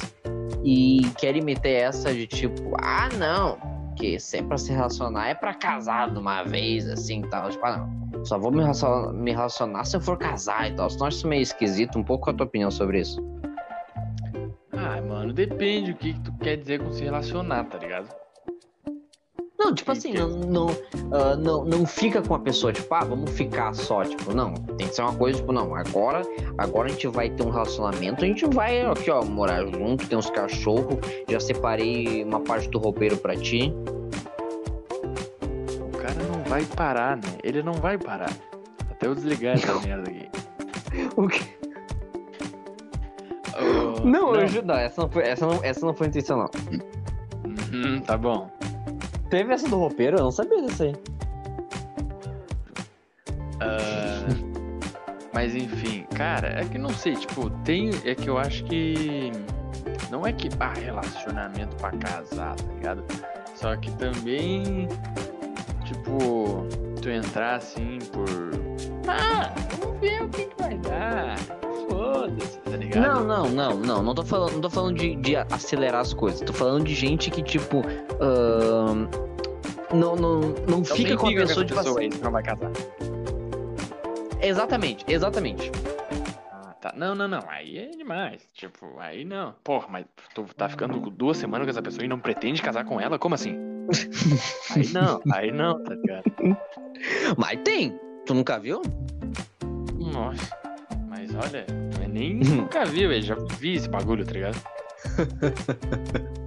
E querem meter essa de tipo, ah, não, que se é pra se relacionar é pra casar de uma vez, assim e tal. Tipo, ah, não. Só vou me relacionar, me relacionar se eu for casar e tal. Você não acha isso meio esquisito? Um pouco a tua opinião sobre isso. Mano, depende o que, que tu quer dizer com se relacionar, tá ligado? Não, tipo Que assim, que- não, não, ah, não, não fica com a pessoa, tipo, ah, vamos ficar só, tipo, não. Tem que ser uma coisa, tipo, não, agora, agora a gente vai ter um relacionamento, a gente vai aqui, ó, morar junto, tem uns cachorros, já separei uma parte do roupeiro pra ti. O cara não vai parar, né? Ele não vai parar. Até eu desligar essa merda aqui. O quê? Oh, Não, eu não, essa não foi, essa não, essa não foi intencional. Uhum, tá bom. Teve essa do roupeiro? Eu não sabia disso aí. Ah, mas enfim, cara, é que não sei, tipo, tem. É que eu acho que. Não é que. Ah, relacionamento pra casar, tá ligado? Só que também. Tipo, tu entrar assim por. Ah, vamos ver o que, que vai dar. Foda-se, tá ligado? Não, não, não, não. Não tô falando, não tô falando de, de acelerar as coisas. Tô falando de gente que, tipo. ahn, não, não, não Então fica com a pessoa, essa tipo pessoa assim. aí, tu não vai casar. Exatamente, exatamente. Ah, tá. Não, não, não. Aí é demais. Tipo, aí não. Porra, mas tu tá ficando duas semanas com essa pessoa e não pretende casar com ela? Como assim? aí não, aí não, tá ligado? Mas tem. Tu nunca viu? Nossa. Olha, eu nem nunca vi, velho. Já vi esse bagulho, tá ligado?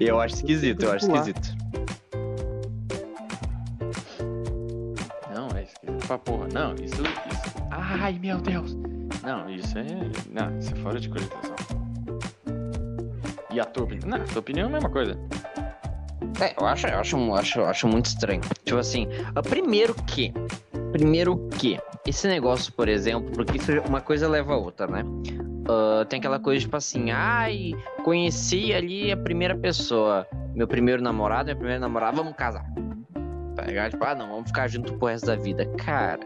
Eu acho esquisito, eu acho esquisito. Não, é esquisito pra porra. Não, isso, isso. Ai, meu Deus. Não, isso é. Não, isso é fora de cogitação. E a tua opinião? Não, a tua opinião é a mesma coisa. É, eu acho, eu acho, eu acho, eu acho muito estranho. Tipo assim, ah, primeiro que. Primeiro que. Esse negócio, por exemplo, porque isso, uma coisa leva a outra, né? Ah, tem aquela coisa tipo assim, ai, conheci ali a primeira pessoa, meu primeiro namorado, minha primeira namorada, vamos casar. Tá ligado? Tipo, ah, não, vamos ficar junto pro resto da vida. Cara,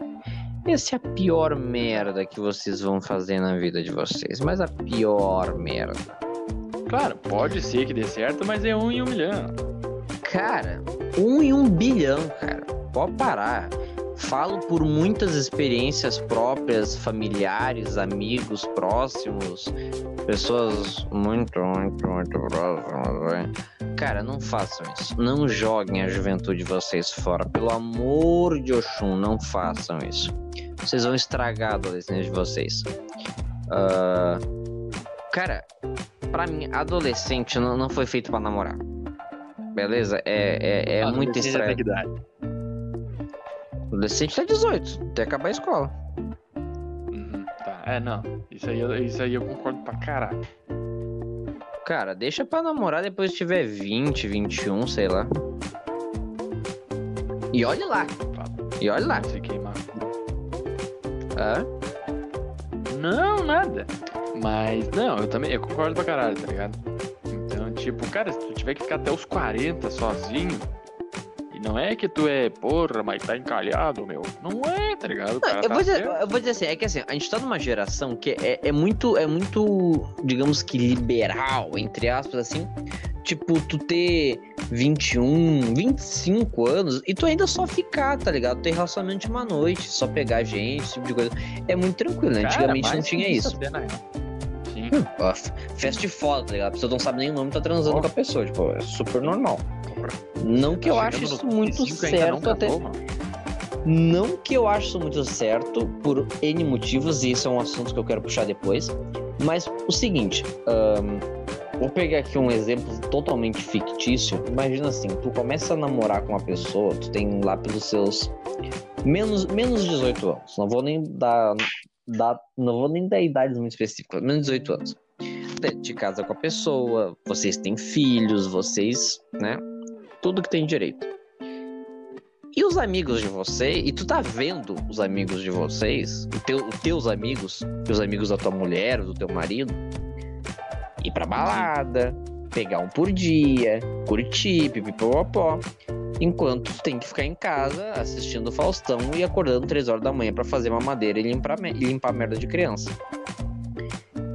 essa é a pior merda que vocês vão fazer na vida de vocês. Mas a pior merda. Claro, pode ser que dê certo, mas é um em um milhão. Cara, um em um bilhão, cara. Pode parar. Falo por muitas experiências próprias, familiares, amigos próximos, pessoas muito, muito, muito próximas. né? Cara, não façam isso. Não joguem a juventude de vocês fora. Pelo amor de Oxum, não façam isso. Vocês vão estragar a adolescência de vocês. Ah, cara, pra mim, adolescente não, não foi feito pra namorar. Beleza? É, é, é muito Adolescente estranho. idade? Adolescente tá 18, até acabar a escola. Uhum, tá. É, não. Isso aí, eu- isso aí eu concordo pra caralho. Cara, deixa pra namorar depois que tiver 20, 21, sei lá. E olhe lá. E olhe lá. Se queimar. Hã? Não, nada. Mas, não, eu também, eu concordo pra caralho, tá ligado? Então, tipo, cara, se tu tiver que ficar até os 40 sozinho, não é que tu é, porra, mas tá encalhado, meu. Não é, tá ligado? Não, eu, tá vou dizer, eu vou dizer assim, é que assim, a gente tá numa geração que é, é muito, é muito, digamos que liberal, entre aspas, assim. Tipo, tu ter 21, 25 anos e tu ainda só ficar, tá ligado? Ter relacionamento de uma noite, só pegar gente, esse tipo de coisa. É muito tranquilo, né? Cara, Antigamente não tinha isso. na real. Sim. Ó, festifoda, tá ligado? A pessoa não sabe nem o nome, tá transando Ó. com a pessoa. Tipo, é super normal. Não que eu Tá acho isso muito 35 ainda não certo, até. Não que eu acho isso muito certo, por N motivos, e isso é um assunto que eu quero puxar depois. Mas o seguinte, ahn, vou pegar aqui um exemplo totalmente fictício. Imagina assim, tu começa a namorar com uma pessoa, tu tem lá pelos seus menos, menos de 18 anos. Não vou nem dar, dar- não vou nem dar idades muito específicas, menos de 18 anos. Te- Te casa com a pessoa, vocês têm filhos, vocês, né? Tudo que tem direito. E os amigos de você, e tu tá vendo os amigos de vocês, o teu, os teus amigos, os amigos da tua mulher, do teu marido, ir pra balada, pegar um por dia, curtir, pipipopó, enquanto tu tem que ficar em casa assistindo Faustão e acordando três horas da manhã pra fazer mamadeira e limpar, e limpar merda de criança.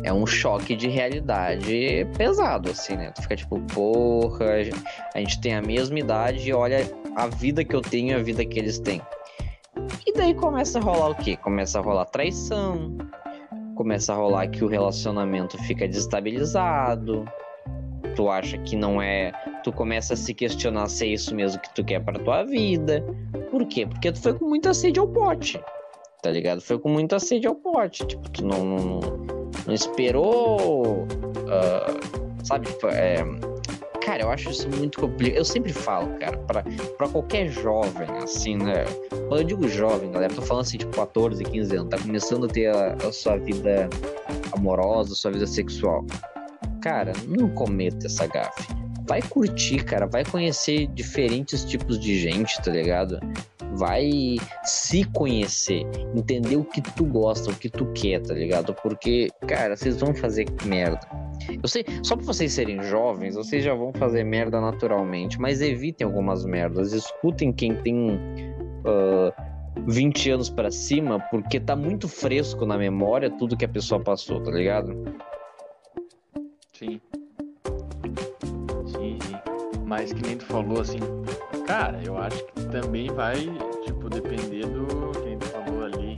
É um choque de realidade pesado, assim, né? Tu fica tipo, porra, a gente tem a mesma idade e olha a vida que eu tenho e a vida que eles têm. E daí começa a rolar o quê? Começa a rolar traição, começa a rolar que o relacionamento fica desestabilizado, tu acha que não é. Tu começa a se questionar se é isso mesmo que tu quer pra tua vida. Por quê? Porque tu foi com muita sede ao pote. Tá ligado? Foi com muita sede ao pote. Tipo, tu não, não, não, esperou. ah, sabe? É, Cara, eu acho isso muito complicado. Eu sempre falo, cara, pra, pra qualquer jovem, assim, né? Quando eu digo jovem, galera, tô falando assim, tipo, 14, 15 anos, tá começando a ter a, a sua vida amorosa, a sua vida sexual. Cara, não cometa essa gafe. Vai curtir, cara, vai conhecer diferentes tipos de gente, tá ligado? Vai se conhecer, entender o que tu gosta, o que tu quer, tá ligado? Porque, cara, vocês vão fazer merda. Eu sei, só por vocês serem jovens, vocês já vão fazer merda naturalmente, mas evitem algumas merdas. Escutem quem tem ah, 20 anos pra cima, porque tá muito fresco na memória tudo que a pessoa passou, tá ligado? Sim. Mas que nem tu falou assim, cara, eu acho que também vai, tipo, depender do que tu falou ali,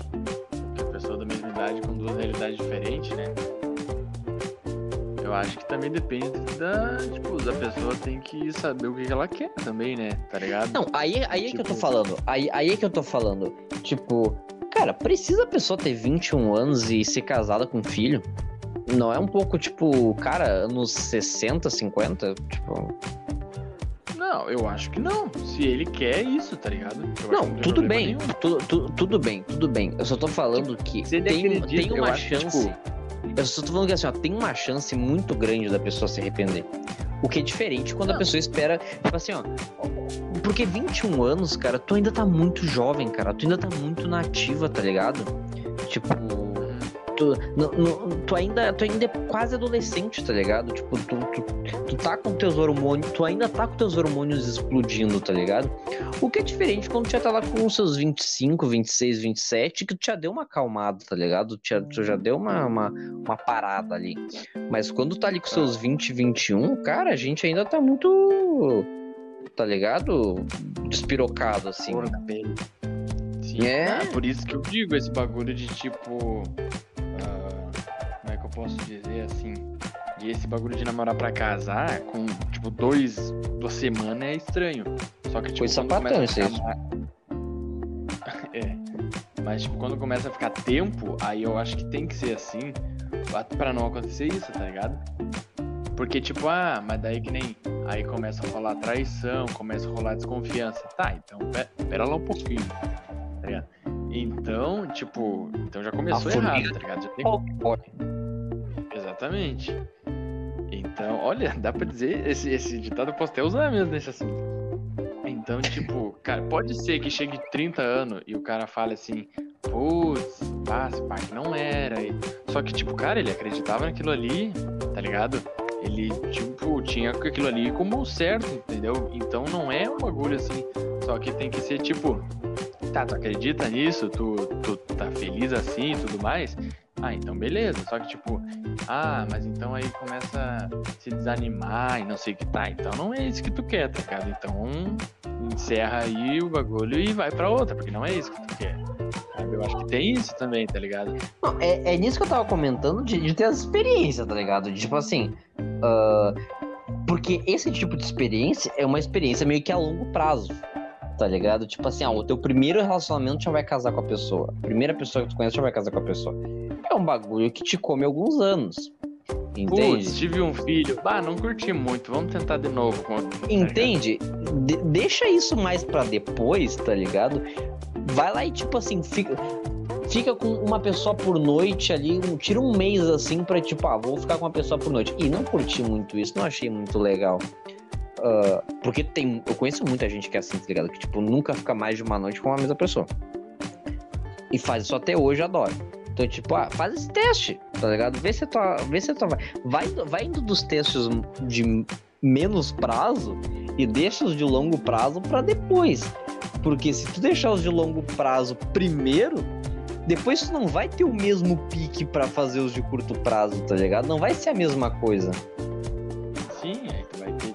que a pessoa da mesma idade com duas realidades diferentes, né? Eu acho que também depende da, tipo, da pessoa tem que saber o que ela quer também, né? Tá ligado? Não, aí, aí é que eu tô Tipo- falando. Aí, aí é que eu tô falando. Tipo, cara, precisa a pessoa ter 21 anos e ser casada com um filho? Não é um pouco, tipo, cara, anos 60, 50? Tipo. Não, eu acho que não. Se ele quer isso, tá ligado? Eu Não, tem tudo bem. nenhum. Tu- tu- tudo bem, tudo bem. Eu só tô falando que tem, acredita, tem uma que, chance. tipo, Eu só tô falando que assim, ó, tem uma chance muito grande da pessoa se arrepender. O que é diferente quando a pessoa espera, tipo assim, ó. Porque 21 anos, cara, tu ainda tá muito jovem, cara. Tu ainda tá muito nativa, tá ligado? Tipo, tu, no, no, tu, ainda, tu ainda é quase adolescente, tá ligado? Tipo, tu, tu, tu tá com teus hormônios, tu ainda tá com teus hormônios explodindo, tá ligado? O que é diferente quando tu já tá lá com os seus 25, 26, 27, que tu já deu uma acalmada, tá ligado? Tu já, tu já deu uma, uma, uma parada ali. Mas quando tá ali com seus 20, 21, cara, a gente ainda tá muito. Tá ligado? Despirocado, assim. Pele. Sim. É. Ah, por isso que eu digo esse bagulho de tipo. Posso dizer assim? E esse bagulho de namorar pra casar com, tipo, dois, duas semanas é estranho. Só que, tipo, Foi sapatão isso ficar É. Mas, tipo, quando começa a ficar tempo, aí eu acho que tem que ser assim pra não acontecer isso, tá ligado? Porque, tipo, ah, mas daí que nem. Aí começa a rolar traição, começa a rolar desconfiança. Tá, então pera, pera lá um pouquinho, tá ligado? Então, tipo, então já começou errado, tá ligado? Já tem. Exatamente. Então, olha, dá pra dizer, esse, esse ditado eu posso até usar mesmo nesse assunto. Então, tipo, cara, pode ser que chegue 30 anos e o cara fale assim, putz, pá, esse não era. Só que, tipo, cara, ele acreditava naquilo ali, tá ligado? Ele, tipo, tinha aquilo ali como certo, entendeu? Então não é um bagulho assim. Só que tem que ser, tipo, tá, tu acredita nisso? Tu, tu tá feliz assim e tudo mais? Ah, então beleza. Só que, tipo, ah, mas então aí começa a se desanimar e não sei o que tá. Então não é isso que tu quer, tá ligado? Então encerra aí o bagulho e vai pra outra, porque não é isso que tu quer. Eu acho que tem isso também, tá ligado? Não, é, é nisso que eu tava comentando de, de ter as experiências, tá ligado? De, tipo assim. ah, porque esse tipo de experiência é uma experiência meio que a longo prazo. Tá ligado? Tipo assim, ah, o teu primeiro relacionamento já vai casar com a pessoa. A primeira pessoa que tu conhece já vai casar com a pessoa. É um bagulho que te come alguns anos. Entende? Putz, tive um filho. Bah, não curti muito. Vamos tentar de novo. tá? Entende? De- deixa isso mais pra depois, tá ligado? Vai lá e, tipo assim, fica, fica com uma pessoa por noite ali, um- tira um mês assim pra, tipo, ah, vou ficar com uma pessoa por noite. E não curti muito isso, não achei muito legal. Ah, porque tem. Eu conheço muita gente que é assim, tá ligado? Que, tipo, nunca fica mais de uma noite com a mesma pessoa. E faz isso até hoje, adoro. Então, tipo, ah, faz esse teste, tá ligado? Vê se tua. Vê se tua. Vai, vai indo dos testes de menos prazo e deixa os de longo prazo pra depois. Porque se tu deixar os de longo prazo primeiro, depois tu não vai ter o mesmo pique pra fazer os de curto prazo, tá ligado? Não vai ser a mesma coisa.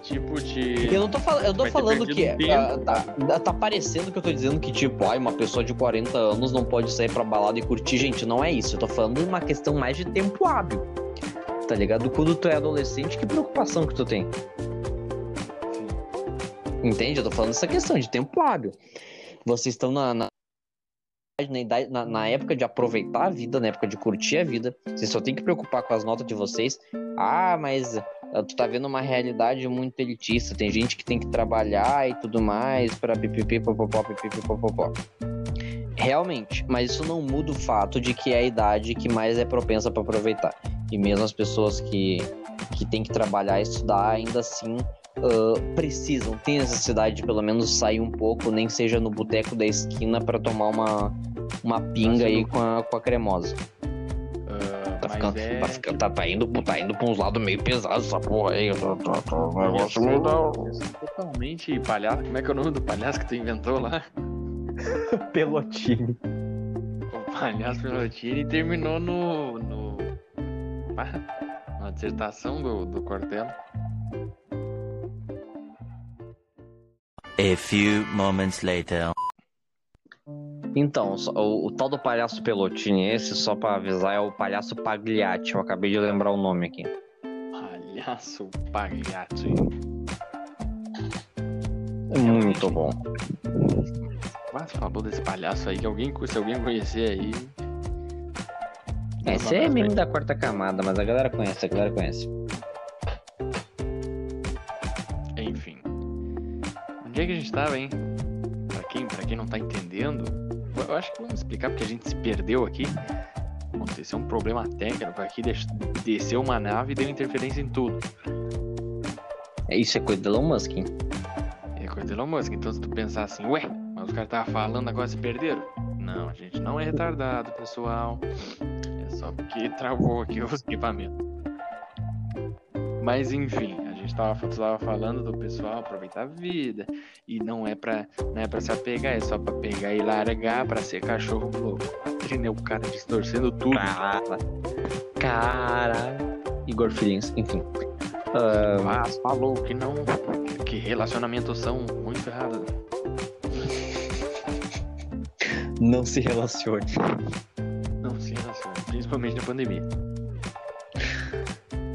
Tipo de. Eu não tô falando, eu tô falando perdido que é, tempo, ah, tá, tá parecendo que eu tô dizendo que tipo, ai, uma pessoa de 40 anos não pode sair pra balada e curtir, gente, não é isso. Eu tô falando uma questão mais de tempo hábil. Tá ligado? Quando tu é adolescente, que preocupação que tu tem? Entende? Eu tô falando dessa questão de tempo hábil. Vocês estão na, na, na, idade- na- na época de aproveitar a vida, na época de curtir a vida. Vocês só tem que preocupar com as notas de vocês. Ah, mas tu tá vendo uma realidade muito elitista. Tem gente que tem que trabalhar e tudo mais pra pipipi, popopó, pipipi, popopó. Realmente, mas isso não muda o fato de que é a idade que mais é propensa pra aproveitar. E mesmo as pessoas que, que têm que trabalhar e estudar, ainda assim ah, precisam, têm necessidade de pelo menos sair um pouco, nem seja no boteco da esquina pra tomar uma, uma pinga aí com a, com a cremosa. Tá, ficando, é, tá, ficando- tá, tá indo, tá indo pra uns lados meio pesados essa porra aí. Eu negócio meio da- sou totalmente palhaço. Como é que é o nome do palhaço que tu inventou lá? Pelotine. O palhaço Pelotini terminou no. no. na dissertação do, do Cortella. A few moments later. Então, o, o tal do palhaço Pelotine, esse, só pra avisar, é o palhaço Pagliatti. Eu acabei de lembrar o nome aqui. Palhaço Pagliatti. É muito bom. Quase falou desse palhaço aí, que alguém, se alguém conhecer aí. Esse é meme da quarta camada, mas a galera conhece, a galera conhece. Enfim. Onde é que a gente tava, hein? Pra quem, pra quem não tá entendendo, eu acho que vamos explicar porque a gente se perdeu aqui. Aconteceu um problema técnico aqui, des- desceu uma nave e deu interferência em tudo. Isso é coisa do Elon Musk, hein? É coisa do Elon Musk. Então se tu pensar assim, ué, mas os caras estavam falando, agora se perderam? Não, a gente não é retardado, pessoal. É só porque travou aqui os equipamentos. Mas enfim, gente tava, falando do pessoal aproveitar a vida. E não é pra, não é pra se apegar, é só pra pegar e largar pra ser cachorro louco. É o cara distorcendo tudo. Cara. Cara. Igor Filhins, enfim. Ah, Mas falou que não. Que relacionamentos são muito errados. não se relacione. Não se relaciona, principalmente na pandemia.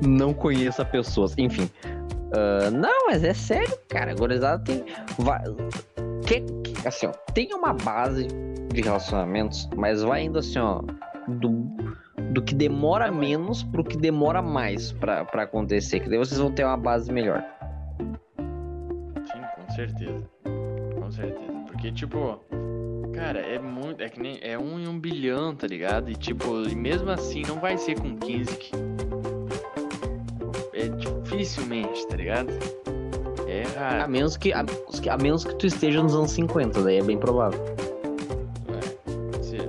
Não conheça pessoas. Enfim. Ah, não, mas é sério, cara. A gurizada tem. Vai... Assim, ó, tem uma base de relacionamentos, mas vai indo assim, ó. Do, do que demora menos pro que demora mais pra, pra acontecer. Que daí vocês vão ter uma base melhor. Sim, com certeza. Com certeza. Porque, tipo, cara, é muito. É que nem. É um em um bilhão, tá ligado? E, tipo, e mesmo assim não vai ser com 15 que. É dificilmente, tá ligado? É A raro. menos que, a, a menos que tu esteja nos anos 50, daí é bem provável. É, pode ser.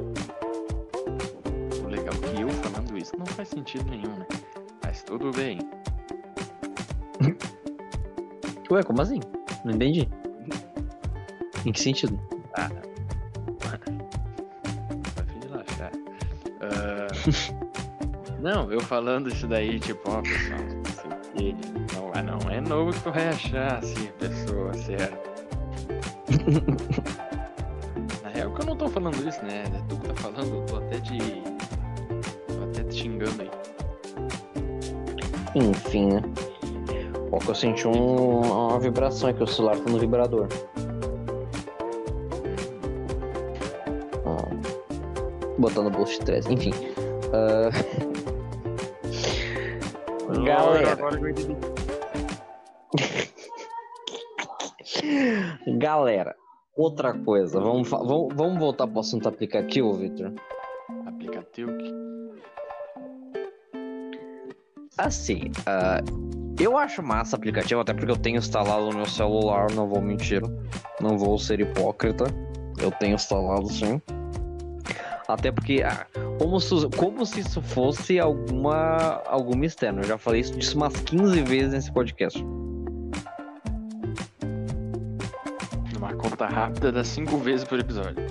O legal é que eu falando isso não faz sentido nenhum, né? Mas tudo bem. Ué, como assim? Não entendi. Em que sentido? Laxar. Ah, não, eu falando isso daí, tipo, ó, pessoal, quê. Não, ah, não é novo que tu vai achar, assim, pessoa certa. Na real que eu não tô falando isso, né? É tu que tá falando, eu tô até de. tô até te xingando aí. Enfim, né? Ó, que eu senti um- uma vibração aqui, o celular tá no vibrador. Ó. Botando o bolso de trás. Enfim. Ah, Galera. Agora. Galera, outra coisa. Vamos, vamos, vamos voltar pro assunto aplicativo, Victor? Aplicativo. Assim, ah, eu acho massa aplicativo, até porque eu tenho instalado no meu celular, não vou mentir. Não vou ser hipócrita. Eu tenho instalado sim. Até porque, ah, como, se, como se isso fosse alguma, alguma externa. Eu já falei isso disso umas 15 vezes nesse podcast. Numa conta rápida dá cinco vezes por episódio.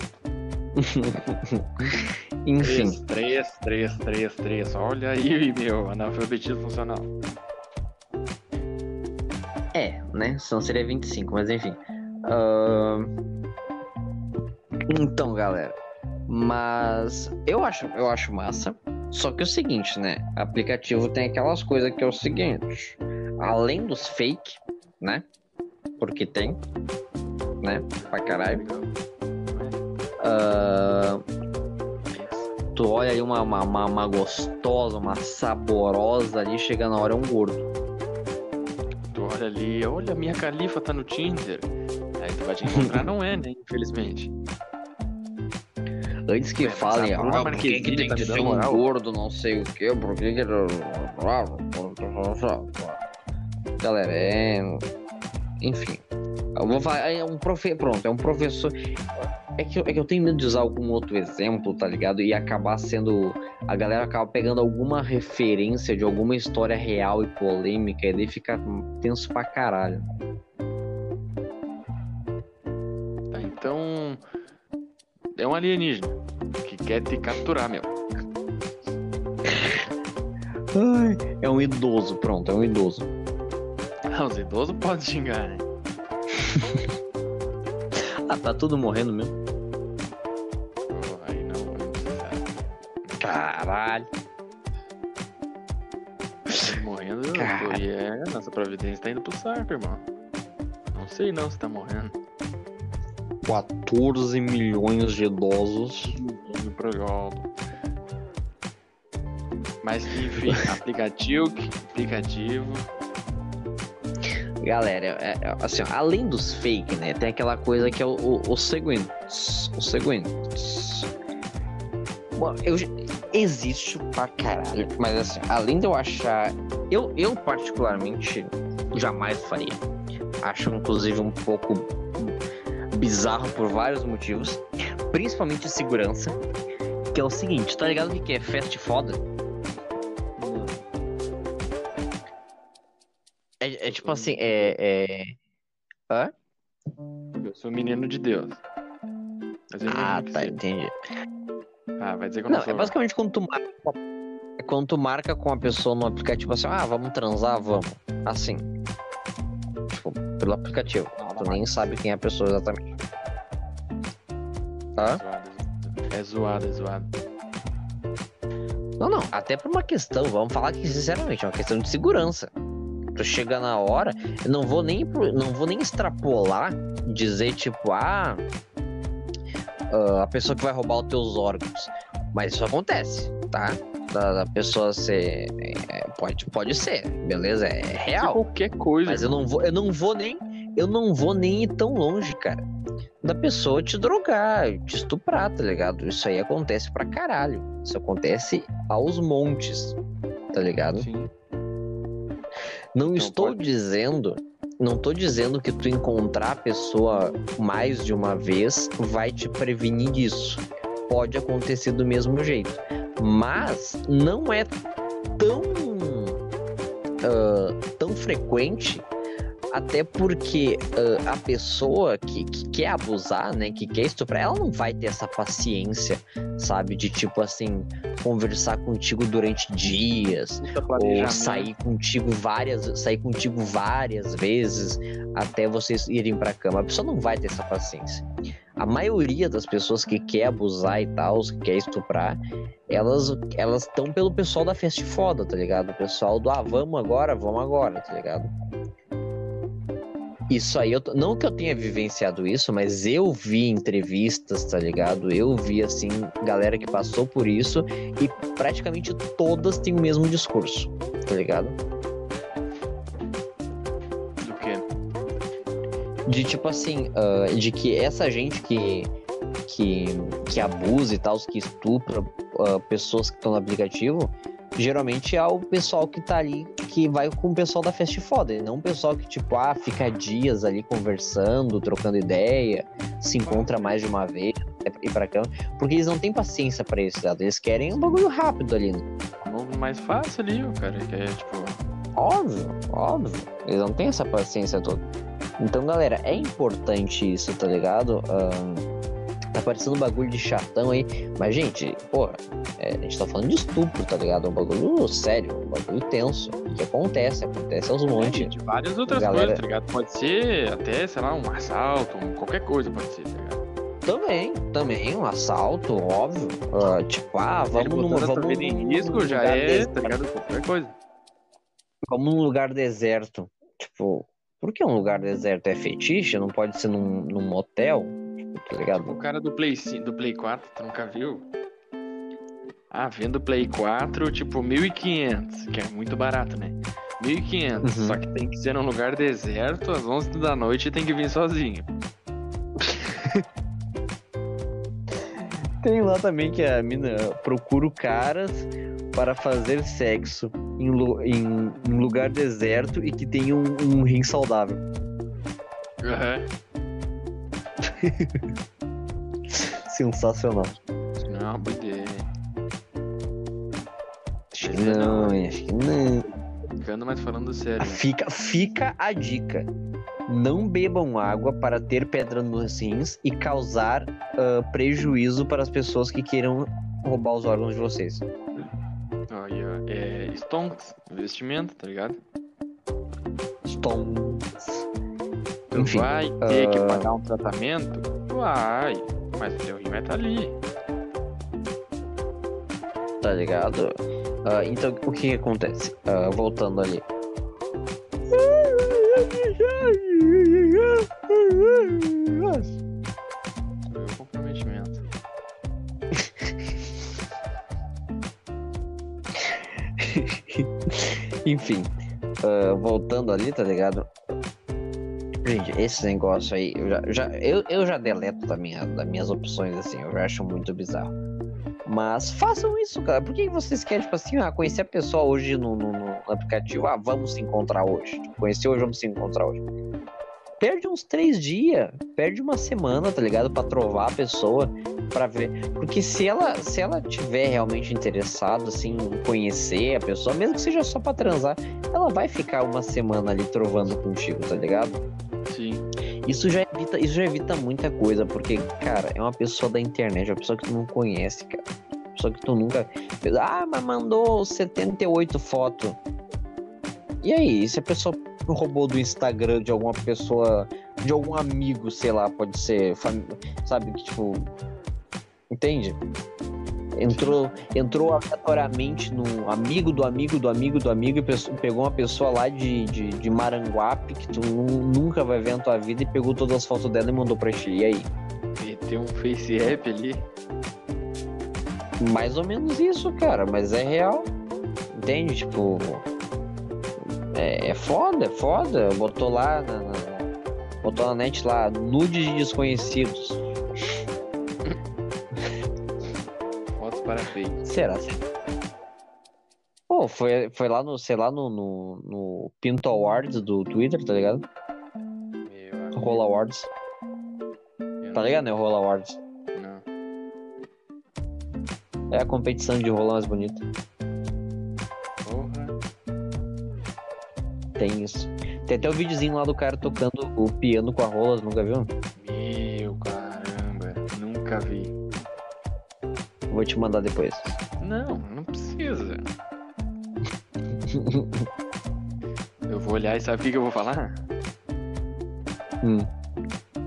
Enfim. Três, três, três, três, três. Olha aí, meu, analfabetismo funcional. É, né? Senão seria 25, mas enfim. Ahn, Então, galera. Mas eu acho, eu acho massa. Só que é o seguinte, né? Aplicativo tem aquelas coisas que é o seguinte. Além dos fake, né? Porque tem. Né? Pra caralho. Ah, tu olha aí uma, uma, uma, uma gostosa, uma saborosa ali, chega na hora é um gordo. Tu olha ali, olha, minha califa tá no Tinder. Aí tu vai te encontrar, não é, né? Infelizmente. Antes que mas falem, Bruna ah, que, tem tá que me ser dando um moral?" gordo, não sei o que, por que que... Galera, é... Enfim. Eu vou falar, é um profe... Pronto, é um professor... É que, eu, é que eu tenho medo de usar algum outro exemplo, tá ligado? E acabar sendo... A galera acaba pegando alguma referência de alguma história real e polêmica e daí fica tenso pra caralho. Tá, então. É um alienígena que quer te capturar, meu. Ai, é um idoso, pronto, é um idoso. Ah, os idosos podem xingar, né? Ah, tá tudo morrendo mesmo. Aí não. Caralho. Tá morrendo, e é, nossa providência tá indo pro saco, irmão. Não sei não se tá morrendo. 14 milhões de idosos. Jogo. Mas enfim, aplicativo, aplicativo. Galera, é- é- assim, além dos fake, né? Tem aquela coisa que é o, o, o seguinte. O seguinte. Bom, eu, existe pra caralho. Mas assim, além de eu achar. Eu, eu particularmente jamais faria. Acho, inclusive, um pouco bizarro por vários motivos. Principalmente segurança. Que é o seguinte, tá ligado o que é fast foda? É, é tipo assim, é. é... Hã? Eu sou menino de Deus. Ah, tá, entendi. Ah, vai dizer que eu não, Não, sou. é basicamente quando tu marca. É quando tu marca com a pessoa no aplicativo assim, ah, vamos transar, vamos. Assim. Tipo, pelo aplicativo. Tu nem sabe quem é a pessoa exatamente. Hã? É zoado, é zoado. Não, não. Até por uma questão, vamos falar que sinceramente, é uma questão de segurança. Tu chega na hora, eu não vou nem não vou nem extrapolar, dizer tipo, ah, ah, a pessoa que vai roubar os teus órgãos. Mas isso acontece, tá? Da, da pessoa ser. é, pode, pode ser, beleza? É Se real. qualquer coisa. Mas eu não vou, eu não vou nem, eu não vou nem ir tão longe, cara. Da pessoa te drogar, te estuprar, tá ligado? Isso aí acontece pra caralho. Isso acontece aos montes, tá ligado? Sim. Não Então estou pode- dizendo, não tô dizendo que tu encontrar a pessoa mais de uma vez vai te prevenir disso. Pode acontecer do mesmo jeito, mas não é tão ah, tão frequente. Até porque ah, a pessoa que, que quer abusar, né, que quer estuprar, ela não vai ter essa paciência, sabe? De tipo assim, conversar contigo durante dias, Puta ou sair contigo várias sair contigo várias vezes até vocês irem pra cama. A pessoa não vai ter essa paciência. A maioria das pessoas que quer abusar e tal que quer estuprar elas elas estão pelo pessoal da festa foda tá ligado? O pessoal do ah vamos agora vamos agora tá ligado isso aí, eu não que eu tenha vivenciado isso, mas eu vi entrevistas, tá ligado? Eu vi, assim, galera que passou por isso e praticamente todas têm o mesmo discurso, tá ligado? Do quê? De tipo assim, ah, de que essa gente que, que, que abusa e tal, que estupra ah, pessoas que estão no aplicativo, geralmente é o pessoal que tá ali, que vai com o pessoal da Fast Foda, e não o pessoal que, tipo, ah, fica dias ali conversando, trocando ideia, se encontra mais de uma vez, e pra cama, porque eles não têm paciência pra isso, tá? Eles querem um bagulho rápido ali, né? Mais fácil ali, o cara, que é tipo. Óbvio, óbvio. Eles não têm essa paciência toda. Então, galera, é importante isso, tá ligado? Ahn, tá parecendo um bagulho de chatão aí. Mas, gente, porra, é, a gente tá falando de estupro, tá ligado? É um bagulho sério, um bagulho tenso. Que acontece, acontece aos montes. De várias outras Galera- coisas, tá ligado? Pode ser até, sei lá, um assalto, um- qualquer coisa pode ser, tá ligado? Também, também, um assalto, óbvio. Ah, tipo, ah, vamos numa. Vamos em num risco já lugar é, deserto. tá ligado? Qualquer coisa. Vamos num lugar deserto. Tipo, por que um lugar deserto? É fetiche? Não pode ser num, num motel? Tipo, tá ligado? O cara do Play, do Play 4, tu nunca viu? Ah, vendo Play 4, tipo, 1.500, que é muito barato, né? 1.500, Uhum. só que tem que ser num lugar deserto, às 11 da noite e tem que vir sozinho. Tem lá também que a mina procura caras para fazer sexo em, em- em lugar deserto e que tenha um, um rim saudável. Aham. Sensacional. Não ideia. Acho que não, acho que não. Ficando mais falando sério. né? Fica, fica a dica. Não bebam água para ter pedra nos rins e causar ah, prejuízo para as pessoas que queiram roubar os órgãos de vocês. Ó, é Stonks, investimento, tá ligado? Stones. Tu Enfim, vai ter que ah, pagar um tratamento? Vai, mas o teu rim vai estar ali. tá ligado? Ah, então, o que, que acontece? Ah, voltando ali. Comprometimento. Enfim, ah, voltando ali, tá ligado? Gente, esse negócio aí, eu já, já- eu, eu já deleto da minha, das minhas opções, assim, eu já acho muito bizarro. Mas façam isso, cara. Por que vocês querem, tipo assim, ah, conhecer a pessoa hoje no, no- no aplicativo? Ah, vamos se encontrar hoje. Tipo, conhecer hoje, vamos se encontrar hoje. Perde uns três dias, perde uma semana, tá ligado? Pra trovar a pessoa, pra ver. Porque se ela, se ela tiver realmente interessada, assim, em conhecer a pessoa, mesmo que seja só pra transar, ela vai ficar uma semana ali trovando contigo, tá ligado? Sim. Isso já evita, isso já evita muita coisa, porque, cara, é uma pessoa da internet, uma pessoa que tu não conhece, cara. Uma pessoa que tu nunca. Ah, mas mandou 78 fotos. E aí, se a pessoa roubou do Instagram de alguma pessoa, de algum amigo, sei lá, pode ser, fami- sabe, que tipo. Entende? Entrou, entrou aleatoriamente no amigo do amigo do amigo do amigo e pegou uma pessoa lá de, de, de Maranguape que tu nu- nunca vai ver na tua vida e pegou todas as fotos dela e mandou pra ti. E aí? E tem um face app ali. Mais ou menos isso, cara, mas é real. Entende? Tipo. É, é foda, é foda. Botou lá na, na- Botou na net lá, nudes de desconhecidos. Fake. Será? Pô, foi, foi lá no, sei lá, no, no, no Pinto Awards do Twitter, tá ligado? Meu Rola Awards. eu Tá não- ligado, né? Rola Awards. Não. É a competição de rola mais bonita. Porra. Tem isso. Tem até o videozinho lá do cara tocando o piano com a rola, nunca viu? Meu caramba. Nunca vi. Vou te mandar depois. Não, não precisa. Eu vou olhar e sabe o que, que eu vou falar? Hum.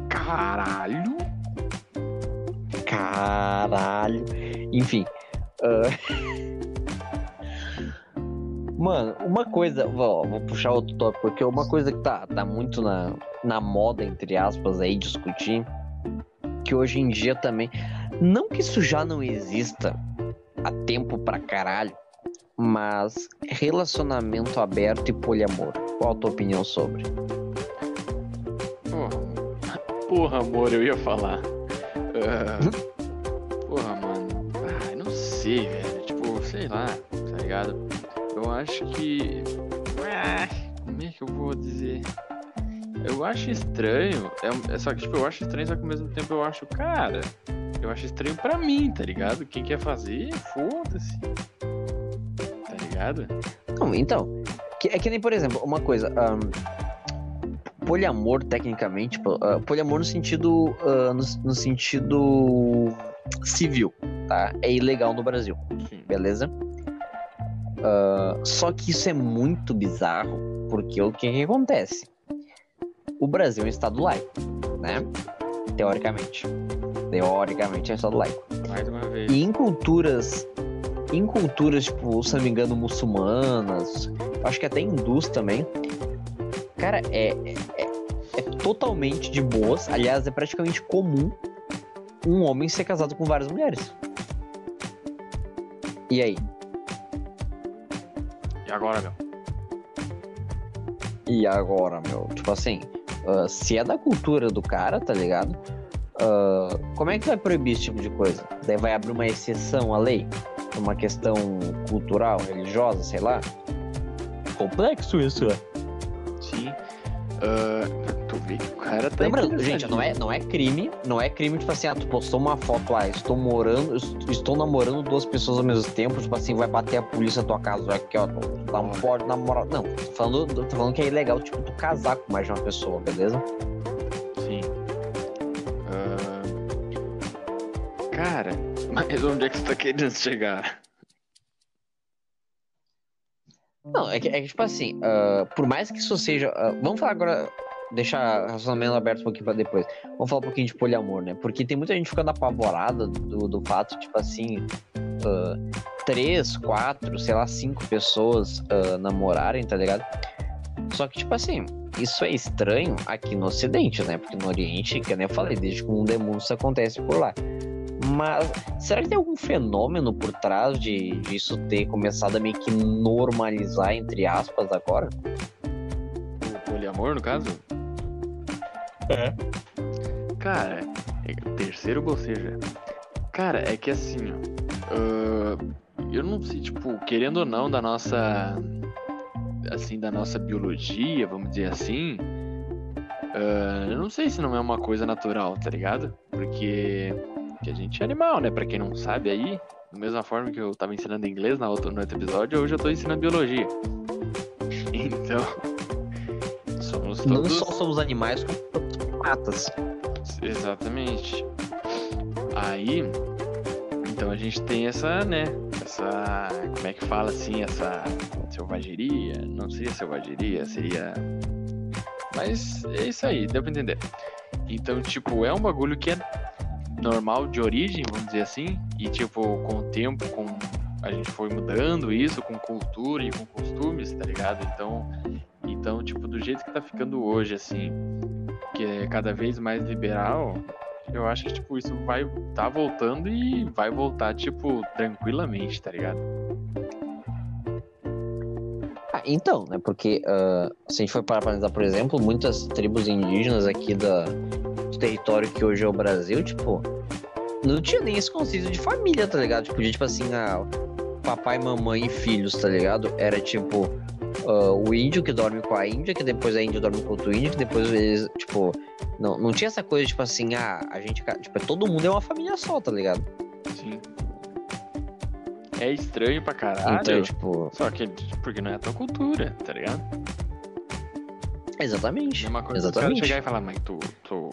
Caralho! Caralho. Enfim. ah, Mano, uma coisa. Vou, vou puxar outro tópico, porque uma coisa que tá, tá muito na, na moda, entre aspas, aí, discutir. Que hoje em dia também. Não que isso já não exista há tempo pra caralho. Mas relacionamento aberto e poliamor. Qual a tua opinião sobre? Porra, porra, amor, eu ia falar. Ah, porra, mano. Ah, não sei, velho. Tipo, sei lá, tá ligado? Eu acho que. Ah, como é que eu vou dizer? Eu acho estranho. É, é só que, tipo, eu acho estranho, só que ao mesmo tempo eu acho, cara. Eu acho estranho pra mim, tá ligado? Quem quer fazer, foda-se. Tá ligado? Não, então, que- é que nem, por exemplo, uma coisa. ahn, poliamor, tecnicamente, ah, poliamor no sentido. ah, no, no sentido civil, tá? É ilegal no Brasil, Sim. beleza? Ah, só que isso é muito bizarro, porque o que, que acontece? O Brasil é um estado laico, né? Teoricamente. Teoricamente é um estado laico. Mais uma vez. E em culturas. Em culturas, tipo, se não me engano, muçulmanas, acho que até hindus também. Cara, é, é, é totalmente de boas. Aliás, é praticamente comum um homem ser casado com várias mulheres. E aí? E agora, meu? E agora, meu? Tipo assim, ah, se é da cultura do cara, tá ligado? Ah, como é que vai proibir esse tipo de coisa? Daí vai abrir uma exceção à lei? Uma questão cultural, religiosa, sei lá? Complexo isso, é. Sim. O cara tá. Lembrando, gente, não é, não é crime, não é crime, tipo assim, ah, tu postou uma foto, ah, estou morando, est- estou namorando duas pessoas ao mesmo tempo, tipo assim, vai bater a polícia na tua casa, aqui, ó, tu não pode namorar. Não, tô falando, tô falando que é ilegal, tipo, tu casar com mais de uma pessoa, beleza? Sim. Ah, Cara, mas onde é que você tá querendo chegar? Não, é que, é que, tipo assim, ah, por mais que isso seja. ah, vamos falar agora, deixar o relacionamento aberto um pouquinho pra depois. Vamos falar um pouquinho de poliamor, né? Porque tem muita gente ficando apavorada do, do fato, tipo assim, ah, três, quatro, sei lá, cinco pessoas ah, namorarem, tá ligado? Só que, tipo assim, isso é estranho aqui no Ocidente, né? Porque no Oriente, que nem eu falei, desde que o mundo é mundo, isso acontece por lá. Mas será que tem algum fenômeno por trás de, disso ter começado a meio que normalizar, entre aspas, agora? O poliamor, no caso? É. Cara, é terceiro boceja. Cara, é que assim, ó. ah, eu não sei, tipo, querendo ou não, da nossa. Assim, da nossa biologia, vamos dizer assim. ah, eu não sei se não é uma coisa natural, tá ligado? Porque, porque a gente é animal, né? Pra quem não sabe aí, da mesma forma que eu tava ensinando inglês na outro, no outro episódio, hoje eu tô ensinando biologia. Então. Somos Não todos. só somos animais, como primatas. Exatamente. Aí, então a gente tem essa, né? Essa, como é que fala assim, essa selvageria? Não seria selvageria, seria. Mas é isso aí, deu pra entender. Então, tipo, é um bagulho que é normal de origem, vamos dizer assim, e tipo, com o tempo, com a gente foi mudando isso, com cultura e com costumes, tá ligado? Então, então, tipo, do jeito que tá ficando hoje, assim, que é cada vez mais liberal, eu acho que, tipo, isso vai tá voltando e vai voltar, tipo, tranquilamente, tá ligado? Ah, então, né? Porque ah, se a gente for parar pra analisar, por exemplo, muitas tribos indígenas aqui da, do território que hoje é o Brasil, tipo, não tinha nem esse conceito de família, tá ligado? Tipo, de, tipo assim, ah, papai, mamãe e filhos, tá ligado? Era tipo ah, o índio que dorme com a índia, que depois a índia dorme com outro índio, que depois eles, tipo, não, não tinha essa coisa, tipo assim, ah, a gente, tipo, todo mundo é uma família só, tá ligado? Sim. É estranho pra caralho. Então, tipo, Só que porque não é a tua cultura, tá ligado? exatamente. É uma coisa Exatamente. chegar e falar, mas tu, tu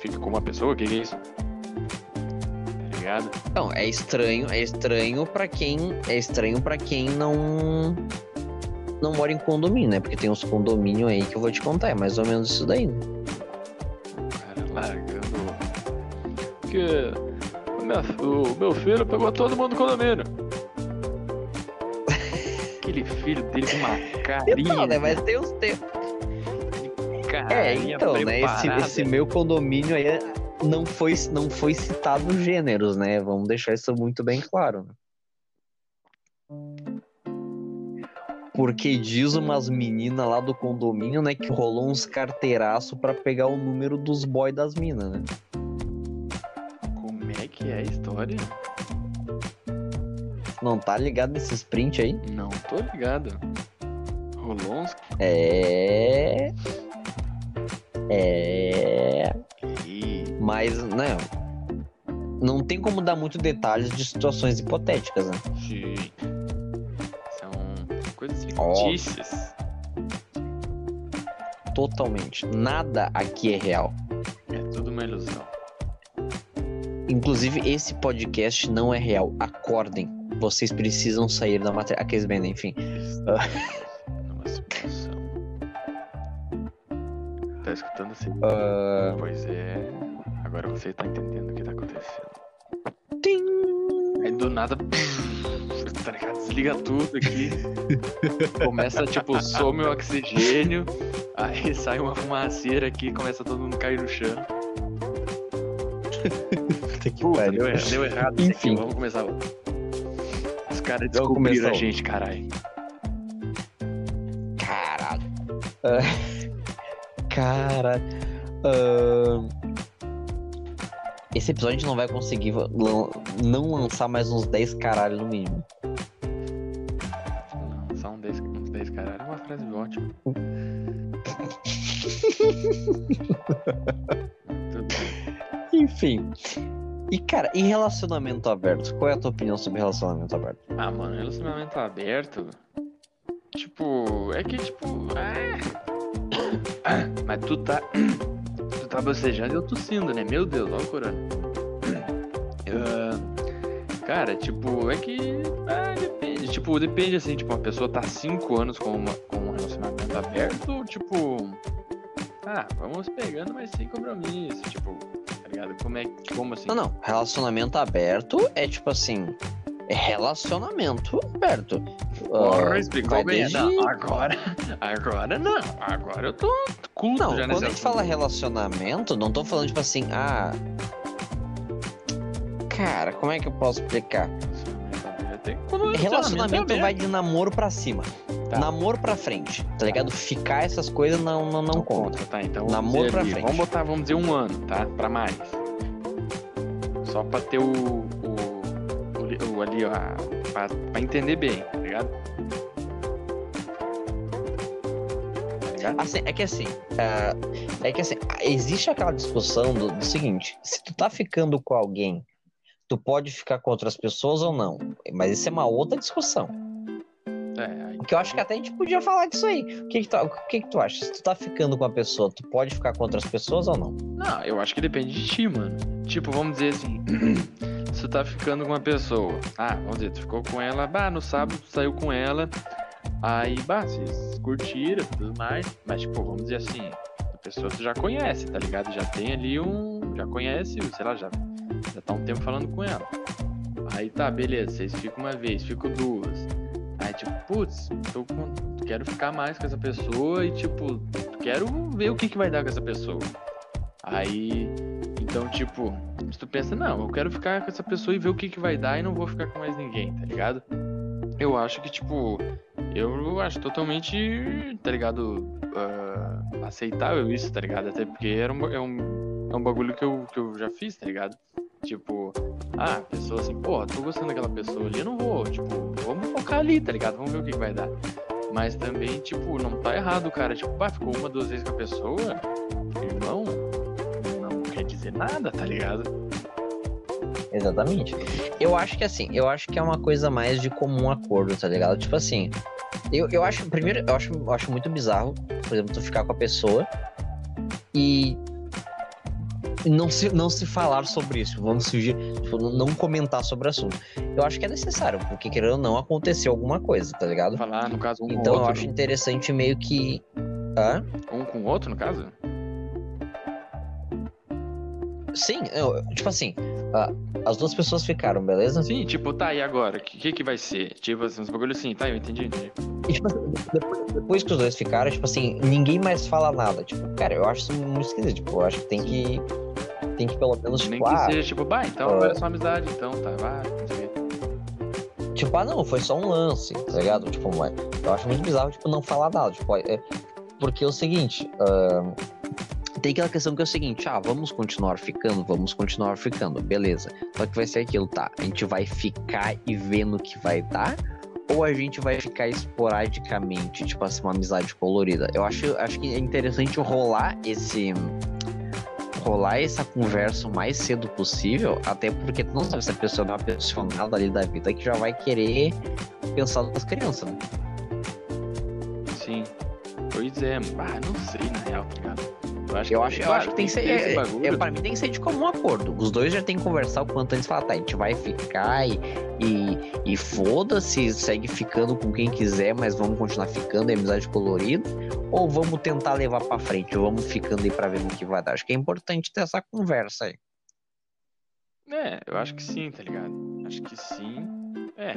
fica com uma pessoa, o que, que é isso? Tá ligado? Não, é estranho, é estranho para quem é estranho para quem não não mora em condomínio, né? Porque tem uns condomínios aí que eu vou te contar, é mais ou menos isso daí. né? O cara largando. Porque o meu, o meu filho pegou todo mundo no condomínio. Aquele filho dele com uma carinha. Então, né? Mas tem uns tem... É, então, né? Esse, preparada. esse meu condomínio aí não foi não foi citado gêneros, né? Vamos deixar isso muito bem claro. né? Porque diz umas meninas lá do condomínio, né, que rolou uns carteiraço pra pegar o número dos boy das minas, né? Como é que é a história? Não tá ligado nesse sprint aí? Não tô ligado. Rolou uns. É. É. Ih, Mas, né? Não tem como dar muito detalhes de situações hipotéticas, né? Sim. Coisas fictícias. Totalmente. Nada aqui é real. É tudo uma ilusão. Inclusive, esse podcast não é real. Acordem. Vocês precisam sair da matéria. Aqueles bem, enfim. Numa simulação. Tá escutando assim? Ah, Pois é. Agora você tá entendendo o que tá acontecendo. tim. Aí do nada. Tá ligado? Desliga tudo aqui. Começa, tipo, some o oxigênio. Aí sai uma fumaceira aqui começa todo mundo cair no chão. Puta que Puta, deu, deu errado isso aqui. Enfim. Vamos começar outro. Os caras descobriram a gente, caralho. Caralho. Ah, Cara. ah, Esse episódio a gente não vai conseguir não lançar mais uns 10 caralho no mínimo. Não, só um 10, uns 10 caralho. É uma frase ótima. Bem. Enfim. E, cara, e relacionamento aberto? Qual é a tua opinião sobre relacionamento aberto? Ah, mano, relacionamento aberto. Tipo, é que tipo. Ah, mas tu tá. Tá bocejando e eu tossindo, né? Meu Deus, olha o. Ah, cara, tipo, é que. Ah, depende. Tipo, depende assim, tipo, uma pessoa tá 5 anos com, uma, com um relacionamento aberto, tipo. Ah, vamos pegando, mas sem compromisso. Tipo, tá ligado? Como é Como assim? Não, não. Relacionamento aberto é tipo assim. É relacionamento aberto. Porra, explicou bem. desde- Não, agora, agora não. Agora eu tô culto Não, já quando a gente fala relacionamento, não tô falando tipo assim, ah. Cara, como é que eu posso explicar? Tem- quando o Relacionamento é vai de namoro pra cima. Tá. Namoro pra frente, tá ligado? Ficar essas coisas não, não, não Não conta. conta, tá? Então Namoro pra ali, frente. Vamos botar, vamos dizer um ano, tá? Pra mais. Só pra ter o, o, o, li- o ali, ó, pra, pra entender bem, ligado? Tá ligado? Assim, é que assim, ah, é que assim, existe aquela discussão do, do seguinte, se tu tá ficando com alguém, tu pode ficar com outras pessoas ou não. Mas isso é uma outra discussão. Porque eu acho que até a gente podia falar disso aí. O que que tu, o que que tu acha? Se tu tá ficando com a pessoa, tu pode ficar com outras pessoas ou não? Não, eu acho que depende de ti, mano. Tipo, vamos dizer assim, se tu tá ficando com uma pessoa, ah, vamos dizer, tu ficou com ela, bah, no sábado tu saiu com ela, aí, bah, vocês curtiram e tudo mais, mas tipo, vamos dizer assim, a pessoa tu já conhece, tá ligado? Já tem ali um, já conhece, sei lá, já, já tá um tempo falando com ela. Aí tá, beleza, vocês ficam uma vez, ficam duas. Aí tipo, putz, quero ficar mais com essa pessoa e tipo, quero ver o que que vai dar com essa pessoa. Aí, então, tipo, tu pensa, não, eu quero ficar com essa pessoa e ver o que que vai dar e não vou ficar com mais ninguém, tá ligado? Eu acho que, tipo, eu acho totalmente, tá ligado, ah, aceitável isso, tá ligado? Até porque era um, é, um, é um bagulho que eu, que eu já fiz, tá ligado? Tipo, ah, pessoa assim, porra, tô gostando daquela pessoa ali, eu não vou, tipo, vamos focar ali, tá ligado? Vamos ver o que que vai dar. Mas também, tipo, não tá errado, cara. Tipo, pá, ficou uma, duas vezes com a pessoa, irmão, não quer dizer nada, tá ligado? Exatamente. Eu acho que assim, eu acho que é uma coisa mais de comum acordo, tá ligado? Tipo assim, eu, eu acho, primeiro, eu acho, eu acho muito bizarro, por exemplo, tu ficar com a pessoa e não se, não se falar sobre isso, vamos fugir, tipo, não- comentar sobre o assunto. Eu acho que é necessário, porque querendo ou não, aconteceu alguma coisa, tá ligado? Falar, no caso, um com Então eu acho interessante meio que. Hã? Um com o outro, no caso? Sim, eu- tipo assim, ah, as duas pessoas ficaram, beleza? Sim, tipo, tá, e agora? O que, que vai ser? Tipo, assim, uns bagulho assim, tá, eu entendi, entendi. E, tipo depois, depois que os dois ficaram, tipo assim, ninguém mais fala nada. Tipo, cara, eu acho isso muito esquisito. Tipo, eu acho que tem que. Tem que pelo menos, Nem tipo, que ah, seja, tipo, bah, então ah. agora é só amizade, então, tá, vai, não sei tipo, ah, não, foi só um lance, tá ligado? Tipo, mas eu acho muito bizarro, tipo, não falar nada. Tipo, é, porque é o seguinte, ah, tem aquela questão que é o seguinte, ah, vamos continuar ficando, vamos continuar ficando, beleza. Só que vai ser aquilo, tá? A gente vai ficar e ver no que vai dar? Ou a gente vai ficar esporadicamente, tipo assim, uma amizade colorida? Eu acho, acho que é interessante rolar esse. rolar essa conversa o mais cedo possível, até porque tu não sabe se a pessoa é uma pensionada ali da vida que já vai querer pensar nas crianças, né? Sim. Pois é, ah, não sei, na real, tá ligado? Eu acho Eu acho, eu acho que tem que ser. É, é, pra mim tem que ser de comum acordo. Os dois já tem que conversar o quanto antes e falar, tá, a gente vai ficar e, e, e foda-se, segue ficando com quem quiser, mas vamos continuar ficando, é amizade colorida. Ou vamos tentar levar pra frente, ou vamos ficando aí pra ver no que vai dar. Acho que é importante ter essa conversa aí. É, eu acho que sim, tá ligado? Acho que sim. É,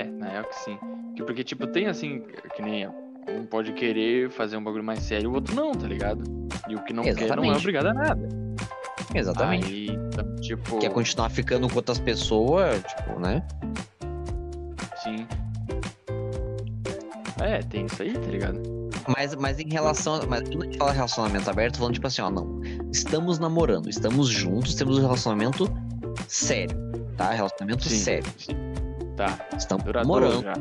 é, na real que sim. Que- Porque, tipo, tem assim, que nem um pode querer fazer um bagulho mais sério, o outro não, tá ligado? E o que não quer não é Exatamente. obrigado a nada. Exatamente. Aí, então, tipo. Quer continuar ficando com outras pessoas, tipo, né? Sim. É, tem isso aí, tá ligado? Mas, mas em relação. Mas quando a gente fala relacionamento aberto, falando tipo assim, ó, não. Estamos namorando, estamos juntos, temos um relacionamento sério, tá? Relacionamento Sim. sério. Sim. Tá, Estamos namorando. já.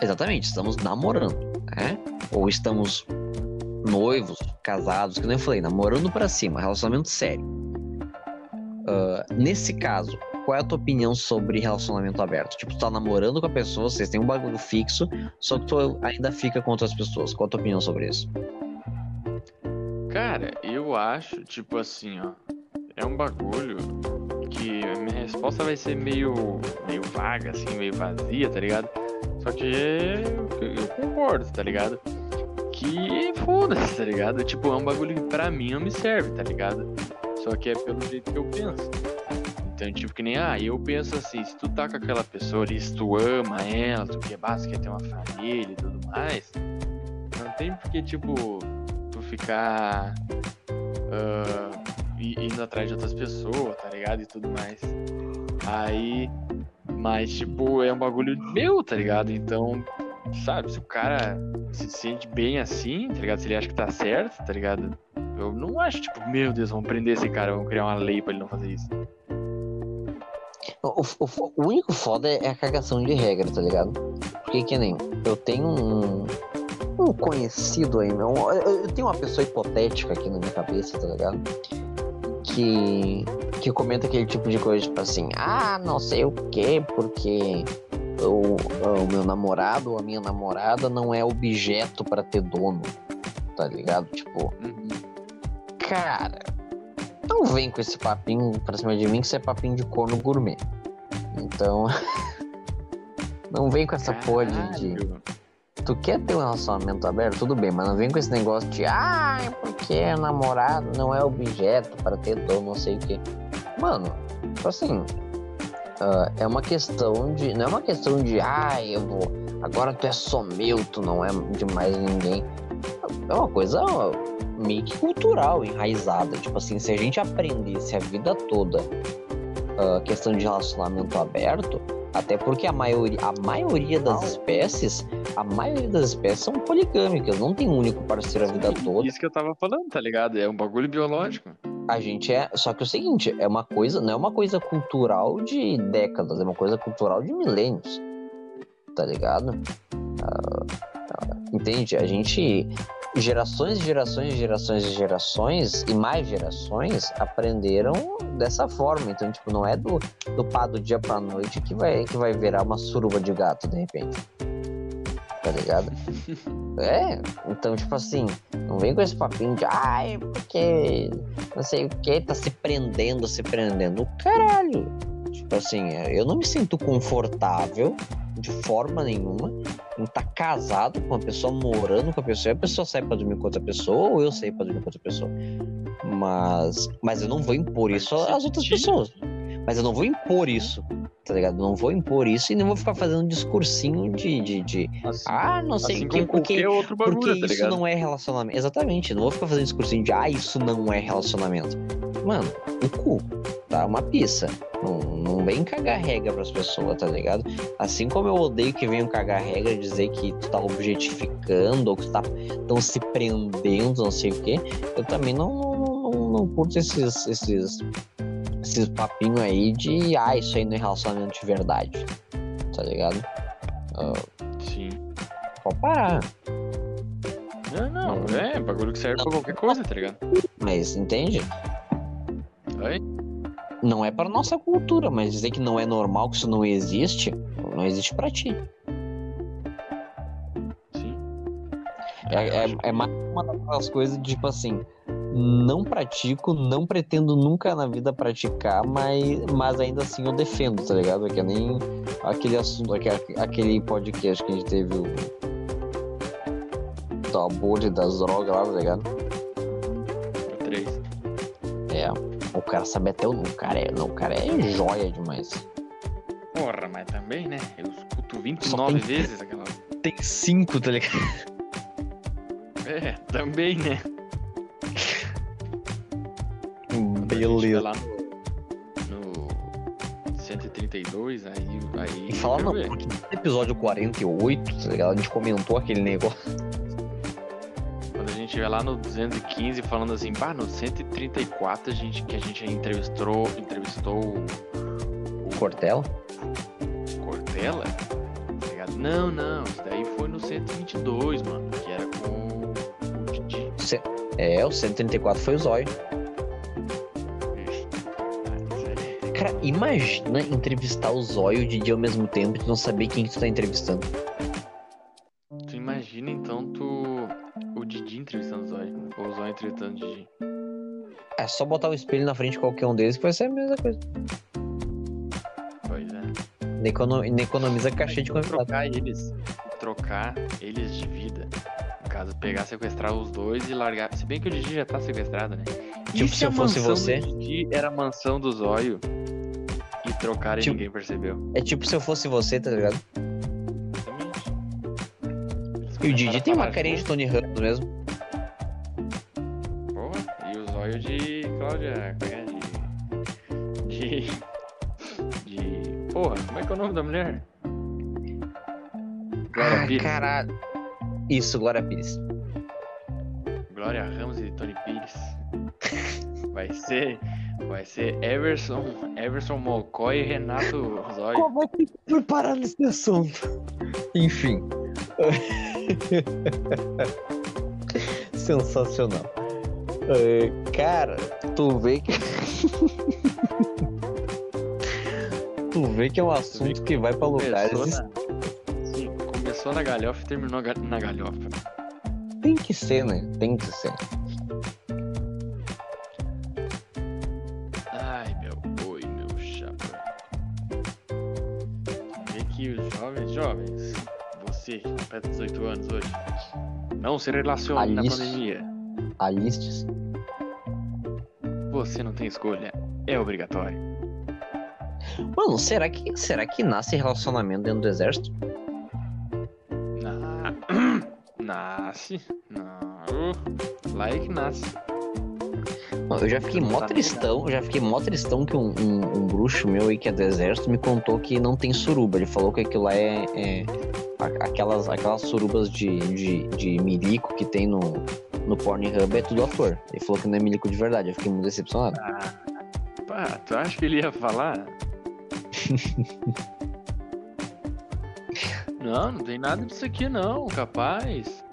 Exatamente, estamos namorando, né? Ou estamos noivos, casados, que nem eu falei, namorando pra cima, relacionamento sério. Ah, nesse caso, qual é a tua opinião sobre relacionamento aberto? Tipo, tu tá namorando com a pessoa, vocês têm um bagulho fixo, só que tu ainda fica com outras pessoas. Qual a tua opinião sobre isso? Cara, eu acho, tipo assim, ó. É um bagulho que a minha resposta vai ser meio, meio vaga, assim, meio vazia, tá ligado? Só que eu, concordo, tá ligado? Que foda-se, tá ligado? Tipo, é um bagulho que pra mim não me serve, tá ligado? Só que é pelo jeito que eu penso. Então, tipo, que nem, ah, eu penso assim, se tu tá com aquela pessoa ali, se tu ama ela, tu quer, você quer ter uma família e tudo mais, não tem porque, tipo, tu ficar i- indo atrás de outras pessoas, tá ligado? E tudo mais. Aí, mas, tipo, é um bagulho meu, tá ligado? Então, sabe, se o cara se sente bem assim, tá ligado? Se ele acha que tá certo, tá ligado? Eu não acho, tipo, meu Deus, vamos prender esse cara, vamos criar uma lei pra ele não fazer isso. O, o- o único foda é a cagação de regra, tá ligado? Porque que nem. Eu tenho um. Um conhecido aí, meu. Eu, eu tenho uma pessoa hipotética aqui na minha cabeça, tá ligado? Que. Que comenta aquele tipo de coisa, tipo assim, ah, não sei o que, porque o, o meu namorado ou a minha namorada não é objeto pra ter dono, tá ligado? Tipo. Cara, não vem com esse papinho pra cima de mim que isso é papinho de corno gourmet. Então. não vem com essa porra de, Caralho. Tu quer ter um relacionamento aberto? Tudo bem, mas não vem com esse negócio de. Ah, é porque namorado, não é objeto para ter dor, não sei o quê. Mano, tipo assim. ah, é uma questão de. Não é uma questão de. Ah, eu vou. Agora tu é só meu, tu não é de mais ninguém. É uma coisa meio que cultural, enraizada. Tipo assim, se a gente aprendesse a vida toda a questão de relacionamento aberto, até porque a maioria, a maioria das espécies, a maioria das espécies são poligâmicas, não tem um único parceiro a vida toda. Isso que eu tava falando, tá ligado? É um bagulho biológico. A gente é. Só que é o seguinte, é uma coisa, não é uma coisa cultural de décadas, é uma coisa cultural de milênios. Tá ligado? Ah, ah, entende? A gente. Gerações e gerações e gerações e gerações e mais gerações aprenderam dessa forma. Então, tipo, não é do, do pá do dia pra noite que vai, que vai virar uma suruba de gato, de repente. Tá ligado? É, então, tipo assim, não vem com esse papinho de ai, porque não sei o que, tá se prendendo, se prendendo. Caralho! Tipo assim, eu não me sinto confortável de forma nenhuma em estar casado com uma pessoa, morando com a pessoa, e a pessoa sai pra dormir com outra pessoa, ou eu sair pra dormir com outra pessoa. Mas, mas eu não vou impor isso às outras pessoas. Mas eu não vou impor isso, tá ligado? Eu não vou impor isso e nem vou ficar fazendo discursinho de, de, de Assim, ah, não sei assim o que, porque outro bagulho, porque tá isso não é relacionamento. Exatamente, não vou ficar fazendo discursinho de ah, isso não é relacionamento. Mano, o cu, tá? Uma pizza. Não, não vem cagar regra pras pessoas, tá ligado? Assim como eu odeio que venham cagar regra e dizer que tu tá objetificando ou que tu tá tão se prendendo, não sei o quê, eu também não, não, não, não curto esses, esses, esses papinhos aí de ah, isso aí não é relacionamento de verdade. Tá ligado? Sim. Pode parar. Não, não, é bagulho que serve pra qualquer coisa, tá ligado? Mas entende? Oi? Não é para nossa cultura, mas dizer que não é normal, que isso não existe, não existe pra ti. Sim. É, é, é mais uma daquelas coisas de tipo assim, não pratico, não pretendo nunca na vida praticar, mas, mas ainda assim eu defendo, tá ligado? É que nem aquele assunto, aquele, aquele podcast que a gente teve o do aborto e das drogas lá, tá ligado? é três. É, o cara sabe até o, o cara é, não, o cara é joia demais. Porra, mas também, né? Eu escuto Só 29 tem- vezes aquela. Tem cinco, tá ligado? É, também, né? Beleza. lá no, no 132, aí. aí E fala eu não, porque no episódio 48, tá ligado? A gente comentou aquele negócio. Quando a gente vai lá no 215 falando assim, bah, no 134 a gente, que a gente entrevistou, entrevistou o, o Cortella? Cortella, tá? Não, não, isso daí foi no 122, mano, que era com o Didi. É, o 134 foi o Zóio. Isso aí. Cara, imagina entrevistar o Zóio e o Didi ao mesmo tempo e não saber quem que tu tá entrevistando. Só botar o espelho na frente de qualquer um deles que vai ser a mesma coisa. Pois é. Econo- não economiza cachê de convidado. trocar eles. Trocar eles de vida. No caso, pegar, sequestrar os dois e largar. Se bem que o Didi já tá sequestrado, né? Tipo, E se eu a fosse mansão você? do Didi era a mansão do Zóio e trocar e Tipo- ninguém percebeu. É tipo se eu fosse você, tá ligado? E o Didi tem uma carinha de Tony Ramos mesmo. Porra, e o Zóio de Cláudia. É? De. De. De. Porra, como é que é o nome da mulher? Glória Ah, Pires. caralho. Isso, Glória Pires. Glória Ramos e Tony Pires. Vai ser. Vai ser Everson, Everson Mocó e Renato Zóio. Como é que foi parar nesse assunto? Enfim. Sensacional. É, cara, tu vê que. tu vê que é um assunto que vai pra lugares. Começou na... Sim, começou na galhofa e terminou na galhofa. Tem que ser, né? Tem que ser. Ai, meu boi, meu chapa. Vê que os jovens, jovens, você que completa 18 anos hoje, não se relacione na pandemia. Alistes. Você não tem escolha, é obrigatório. Mano, será que, será que nasce relacionamento dentro do exército? Na... Nasce. Não. Lá é que nasce. Mano, Eu já fiquei mó tá tristão, já fiquei mó tristão que um, um, um bruxo meu aí que é do exército me contou que não tem suruba. Ele falou que aquilo lá é, é aquelas, aquelas surubas de, de, de milico que tem no, no Pornhub é tudo ator. Ele falou que não é milico de verdade, eu fiquei muito decepcionado. Ah, pá, tu acha que ele ia falar? não, não tem nada disso aqui não, capaz.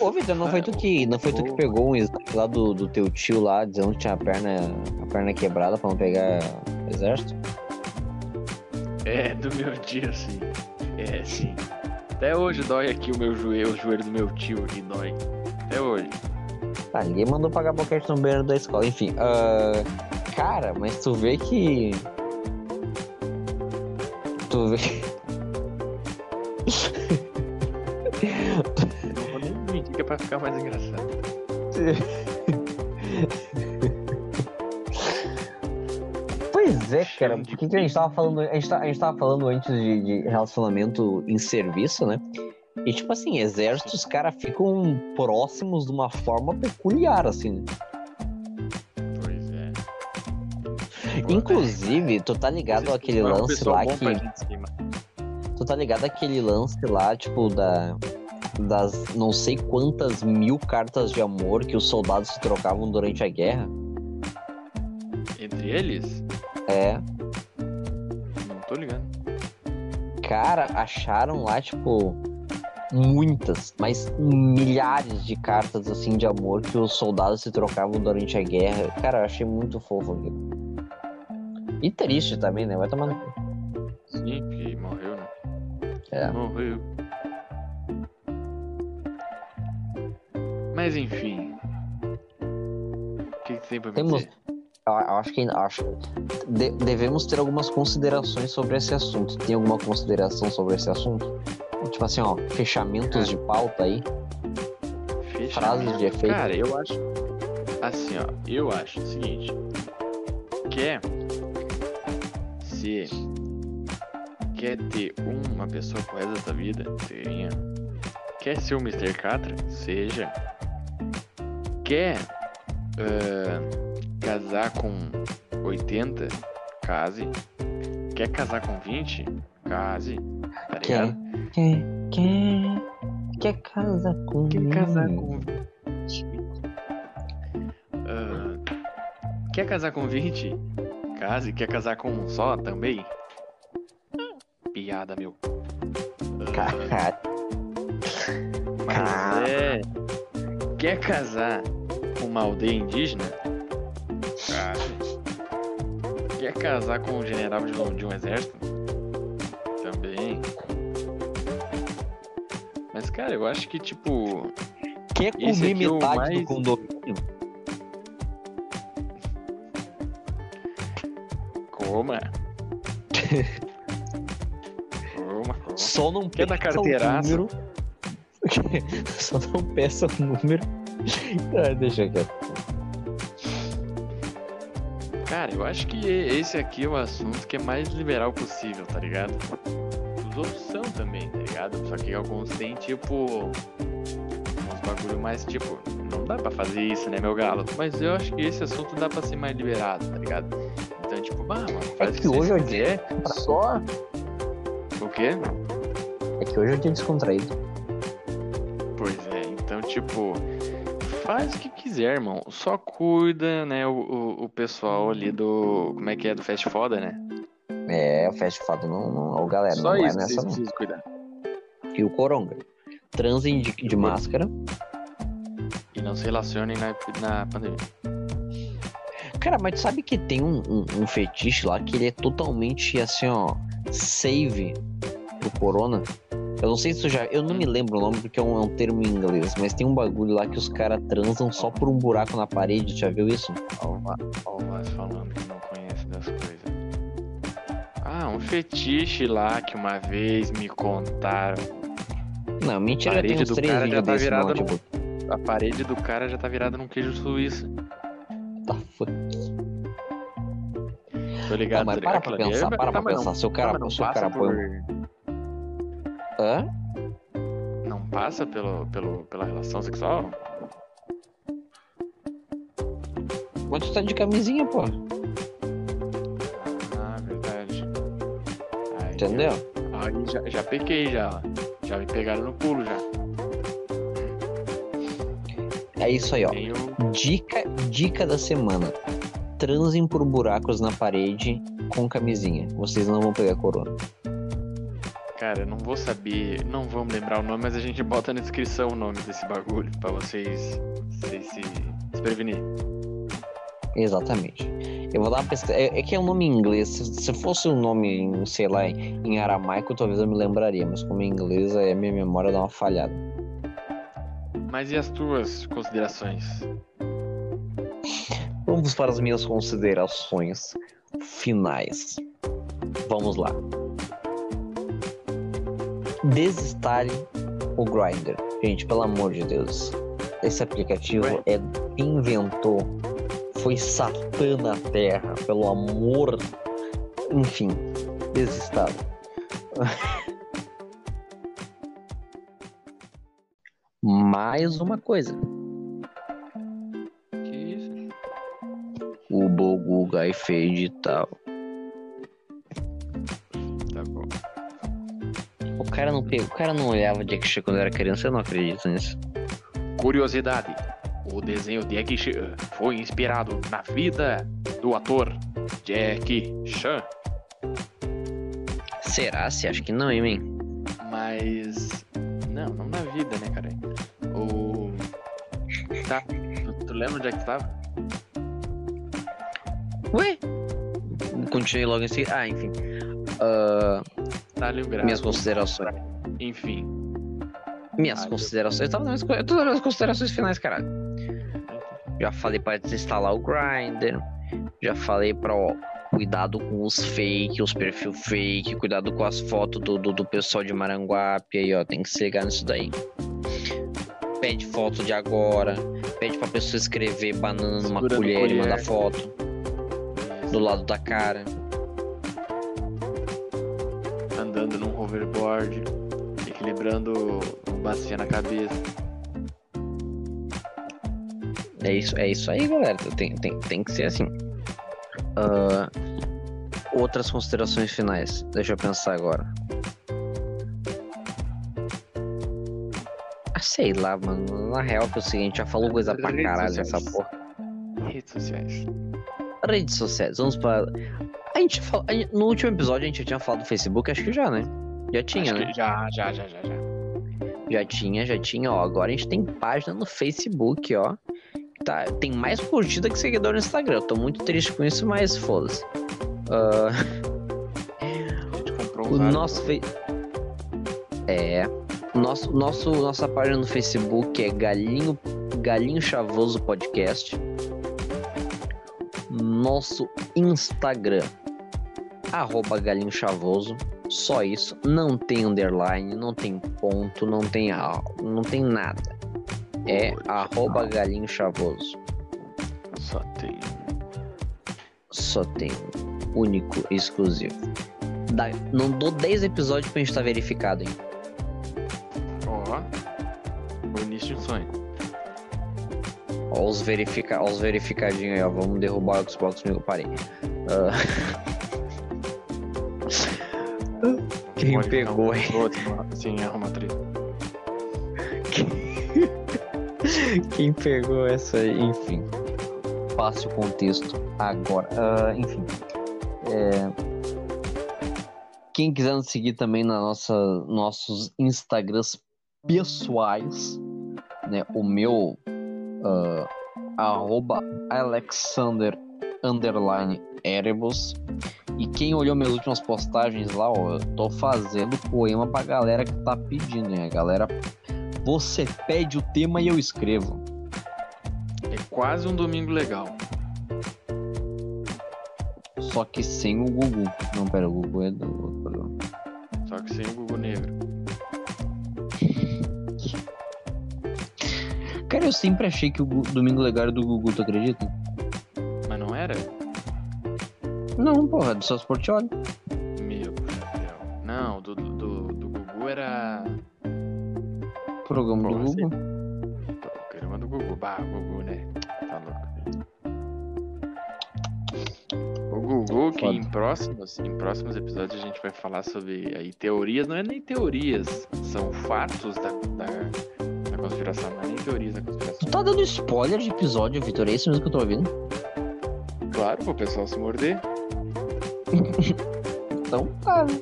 Ô, Vitor, não foi tu que, não foi tu que pegou um exame lá do, do teu tio lá, dizendo que tinha a perna, a perna quebrada pra não pegar exército? É, do meu tio, sim. É, sim. Até hoje dói aqui o meu joelho, o joelho do meu tio aqui dói. Até hoje. Ah, ninguém mandou pagar boquete no banheiro da escola, enfim. ah, cara, mas tu vê que. Tu vê. Não vou nem mentir que é pra ficar mais engraçado. Pois é, cara, Chama de por que, que a gente tava falando. A gente, tá- a gente tava falando antes de, de relacionamento em serviço, né? E tipo assim, exércitos, os caras ficam próximos de uma forma peculiar, assim. Pois é. Inclusive, tu tá ligado àquele é lance lá que. Tu tá ligado aquele lance lá, tipo, da. Das não sei quantas mil cartas de amor que os soldados se trocavam durante a guerra? Entre eles? É. Não tô ligado. Cara, acharam lá, tipo, muitas, mas milhares de cartas, assim, de amor que os soldados se trocavam durante a guerra. Cara, eu achei muito fofo aquilo. E triste também, né? Vai tomar no cu. Sim, porque morreu, né? É. Morreu. Mas enfim. O que, que tem pra me Temos- dizer? Acho que acho, de- devemos ter algumas considerações sobre esse assunto. Tem alguma consideração sobre esse assunto? Tipo assim, ó, fechamentos de pauta aí. frases de efeito. Cara, eu acho. Assim, ó. Eu acho o seguinte. Quer ser. Quer ter uma pessoa resto da vida? Tenha. Quer ser o Mr. Catra? Seja. Quer ah, casar com 80? Case. Quer casar com 20? Case. Tá Quer, ligado? Quer, quer, quer casar com Quer casar com 20? Ah, quer casar com 20? Case. Quer casar com um só também? Piada, meu. Ah, Caralho. mas é. Quer casar com uma aldeia indígena? Case. Quer casar com um general de um, de um exército? Também. Mas, cara, eu acho que, tipo. Quer comer é metade do mais- condomínio? Coma. Coma, coma. Só não Quer peça o número. Só não peça o número. Ah, deixa quieto. Cara, eu acho que esse aqui é o assunto que é mais liberal possível, tá ligado? Os outros são também, tá ligado? Só que alguns têm, tipo. Uns bagulho mais, tipo. Não dá pra fazer isso, né, meu galo? Mas eu acho que esse assunto dá pra ser mais liberado, tá ligado? Então, tipo, bah, mano, faz o que que hoje é dia. Só. O quê? É que hoje é dia descontraído. Pois é, então, tipo, faz o que quiser, irmão. Só cuida, né, o, o, o pessoal ali do. Como é que é? Do Fast Foda, né? É, o fast food não, não. Galera, Só não isso vocês nessa não. cuidar. E o coronga. Transem de, de máscara. E não se relacionem na, na pandemia. Cara, mas tu sabe que tem um, um, um fetiche lá que ele é totalmente assim, ó. Save pro corona. Eu não sei se tu já. Eu não me lembro o nome porque é um, é um termo em inglês, mas tem um bagulho lá que os caras transam só por um buraco na parede, já viu isso? Ó o falando que não. Ah, um fetiche lá que uma vez me contaram. Não, mentira, tem Parede uns do três cara já vídeos tá desse virada tipo, A parede do cara já tá virada num queijo suíço. tá fuck. Tô ligado, Não, mas tô para ligado. pra pensar, é- para tá, pra não- pensar. Se o tá, cara, não se o passa cara põe. por- Hã? Não passa pelo, pelo, pela relação sexual? Mas tu tá de camisinha, pô. Entendeu? Aí já, já pequei já. Já me pegaram no pulo já. É isso aí, ó. Tenho. Dica, dica da semana. Transem por buracos na parede com camisinha. Vocês não vão pegar corona. Cara, eu não vou saber, não vamos lembrar o nome, mas a gente bota na descrição o nome desse bagulho pra vocês, vocês se, se prevenir. Exatamente. Eu vou dar uma pesquisa. É, é que é um nome em inglês. Se, se fosse um nome, em, sei lá, em, em aramaico, talvez eu me lembraria. Mas como em inglês, aí a minha memória dá uma falhada. Mas e as tuas considerações? Vamos para as minhas considerações finais. Vamos lá. Desinstale o Grindr. Gente, pelo amor de Deus. Esse aplicativo é inventou. Foi Satã na Terra, pelo amor. Enfim, desinstale. Mais uma coisa. Que isso? O Boguga e Fade e tal. Tá bom. O cara não pegou, o cara não olhava Jack Chan quando era criança, eu não acredito nisso. Curiosidade: o desenho de Jackie Chan foi inspirado na vida do ator Jack Chan, Será? Você acha que não, hein, man? mas não, não na vida, né, cara? O tá, tu, lembra onde é que tu tava? Ué? Continuei logo em seguida. Ah, enfim. Ah, Tá lembrado. minhas considerações. Enfim, Minhas Ah, considerações. Eu tava nas, eu tô nas considerações finais, caralho. Já falei pra desinstalar o Grindr. Já falei pra, ó, cuidado com os fake, os perfil fake, cuidado com as fotos do, do, do pessoal de Maranguape aí, ó. Tem que se ligar nisso daí. Pede foto de agora. Pede pra pessoa escrever banana numa Segurando colher, e colher. mandar foto do lado da cara. andando num hoverboard, equilibrando uma bacia na cabeça. É isso, é isso aí, galera. Tem, tem, tem que ser assim. Ah, outras considerações finais. Deixa eu pensar agora. Ah, sei lá, mano. Na real que é o seguinte, já falou coisa pra caralho nessa porra. Redes sociais. Redes sociais, vamos para. A gente, fala- No último episódio a gente já tinha falado do Facebook, acho que já, né? Já tinha, Acho né? já, já, já, já, já. Já tinha, já tinha, ó. Agora a gente tem página no Facebook, ó. Tá, tem mais curtida que seguidor no Instagram. Eu tô muito triste com isso, mas foda-se. A gente comprou o nosso fe... É. Nosso, nosso, nossa página no Facebook é Galinho, Galinho Chavoso Podcast. Nosso Instagram, arroba Galinho Chavoso. Só isso. Não tem underline, não tem ponto, não tem, não tem nada. É arroba Galinho Chavoso. Só tem. Só tem um único, exclusivo. Dá- não dou 10 episódios pra gente estar verificado, hein? Ó. O início de sonho. Ó os, verifica... os verificadinhos aí, ó. Vamos derrubar o Xbox comigo, parei. Ah. Quem Pode pegou, hein? outro, Sim, arruma treta. Quem pegou essa aí? Enfim. Passe o contexto agora. Ah, enfim. É, Quem quiser nos seguir também na nossa, nossos Instagrams pessoais, né? O meu arroba Alexander underline Erebus. E quem olhou minhas últimas postagens lá, ó, eu tô fazendo poema pra galera que tá pedindo, né? A galera, você pede o tema e eu escrevo. É quase um domingo legal. Só que sem o Gugu. Não, pera, o Gugu é do outro programa. Só que sem o Gugu Negro. Cara, eu sempre achei que o Domingo Legal era do Gugu, tu acredita? Mas não era? Não, porra, é do Celso Portioli. Programa do Porra, Gugu. Programa do Gugu. Bah, o Gugu, né? Tá louco. O Gugu, que em próximos, em próximos episódios a gente vai falar sobre aí, teorias, não é nem teorias, são fatos da, da, da conspiração, não é nem teorias da Tu conspiração. tá dando spoiler de episódio, Vitor? É isso mesmo que eu tô ouvindo? Claro, pro pessoal se morder. Então tá. né?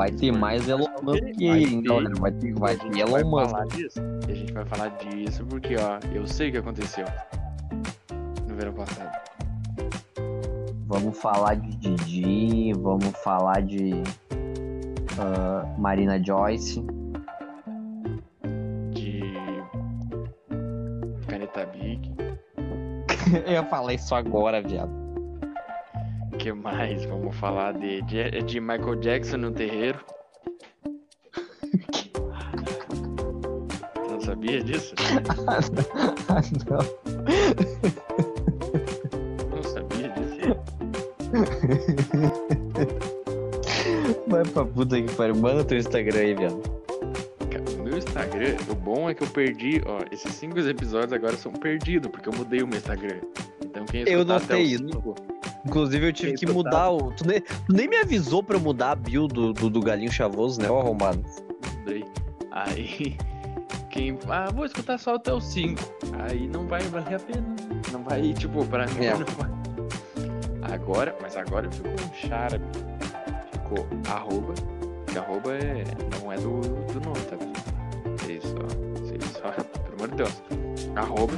Vai ter mais Elon Musk ter. hein, galera? Vai ter, vai ter Elon Musk. E a gente vai falar disso porque, ó, eu sei o que aconteceu no verão passado. Vamos falar de Didi, vamos falar de ah, Marina Joyce. De caneta Bic. Eu ia falar isso agora, viado. O que mais? Vamos falar de, de, de Michael Jackson no terreiro. Você não sabia disso? ah, não. Não sabia disso? Vai pra puta que pariu. Manda teu Instagram aí, viado. Cara, O meu Instagram, o bom é que eu perdi, ó, esses cinco episódios agora são perdidos, porque eu mudei o meu Instagram. Então quem Eu escutar até notei isso. cinco, Inclusive, eu tive que tu mudar o. Tu nem, tu nem me avisou pra eu mudar a build do, do, do galinho chavoso, né, ô arrombado? mudei. Aí, quem. Ah, vou escutar só até os 5. Aí não vai valer a pena. Não vai, tipo, pra mim É. não vai. Agora, mas agora ficou um charme. Ficou arroba. Que arroba é, não é do, do nome, tá? Vocês só. Vocês só. Pelo amor de Deus. Arroba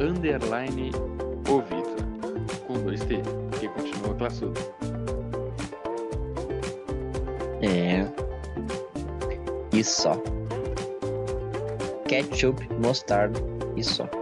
underline o Vitor. Com dois T. Continua classudo. É. Isso só. Ketchup, mostarda, isso só.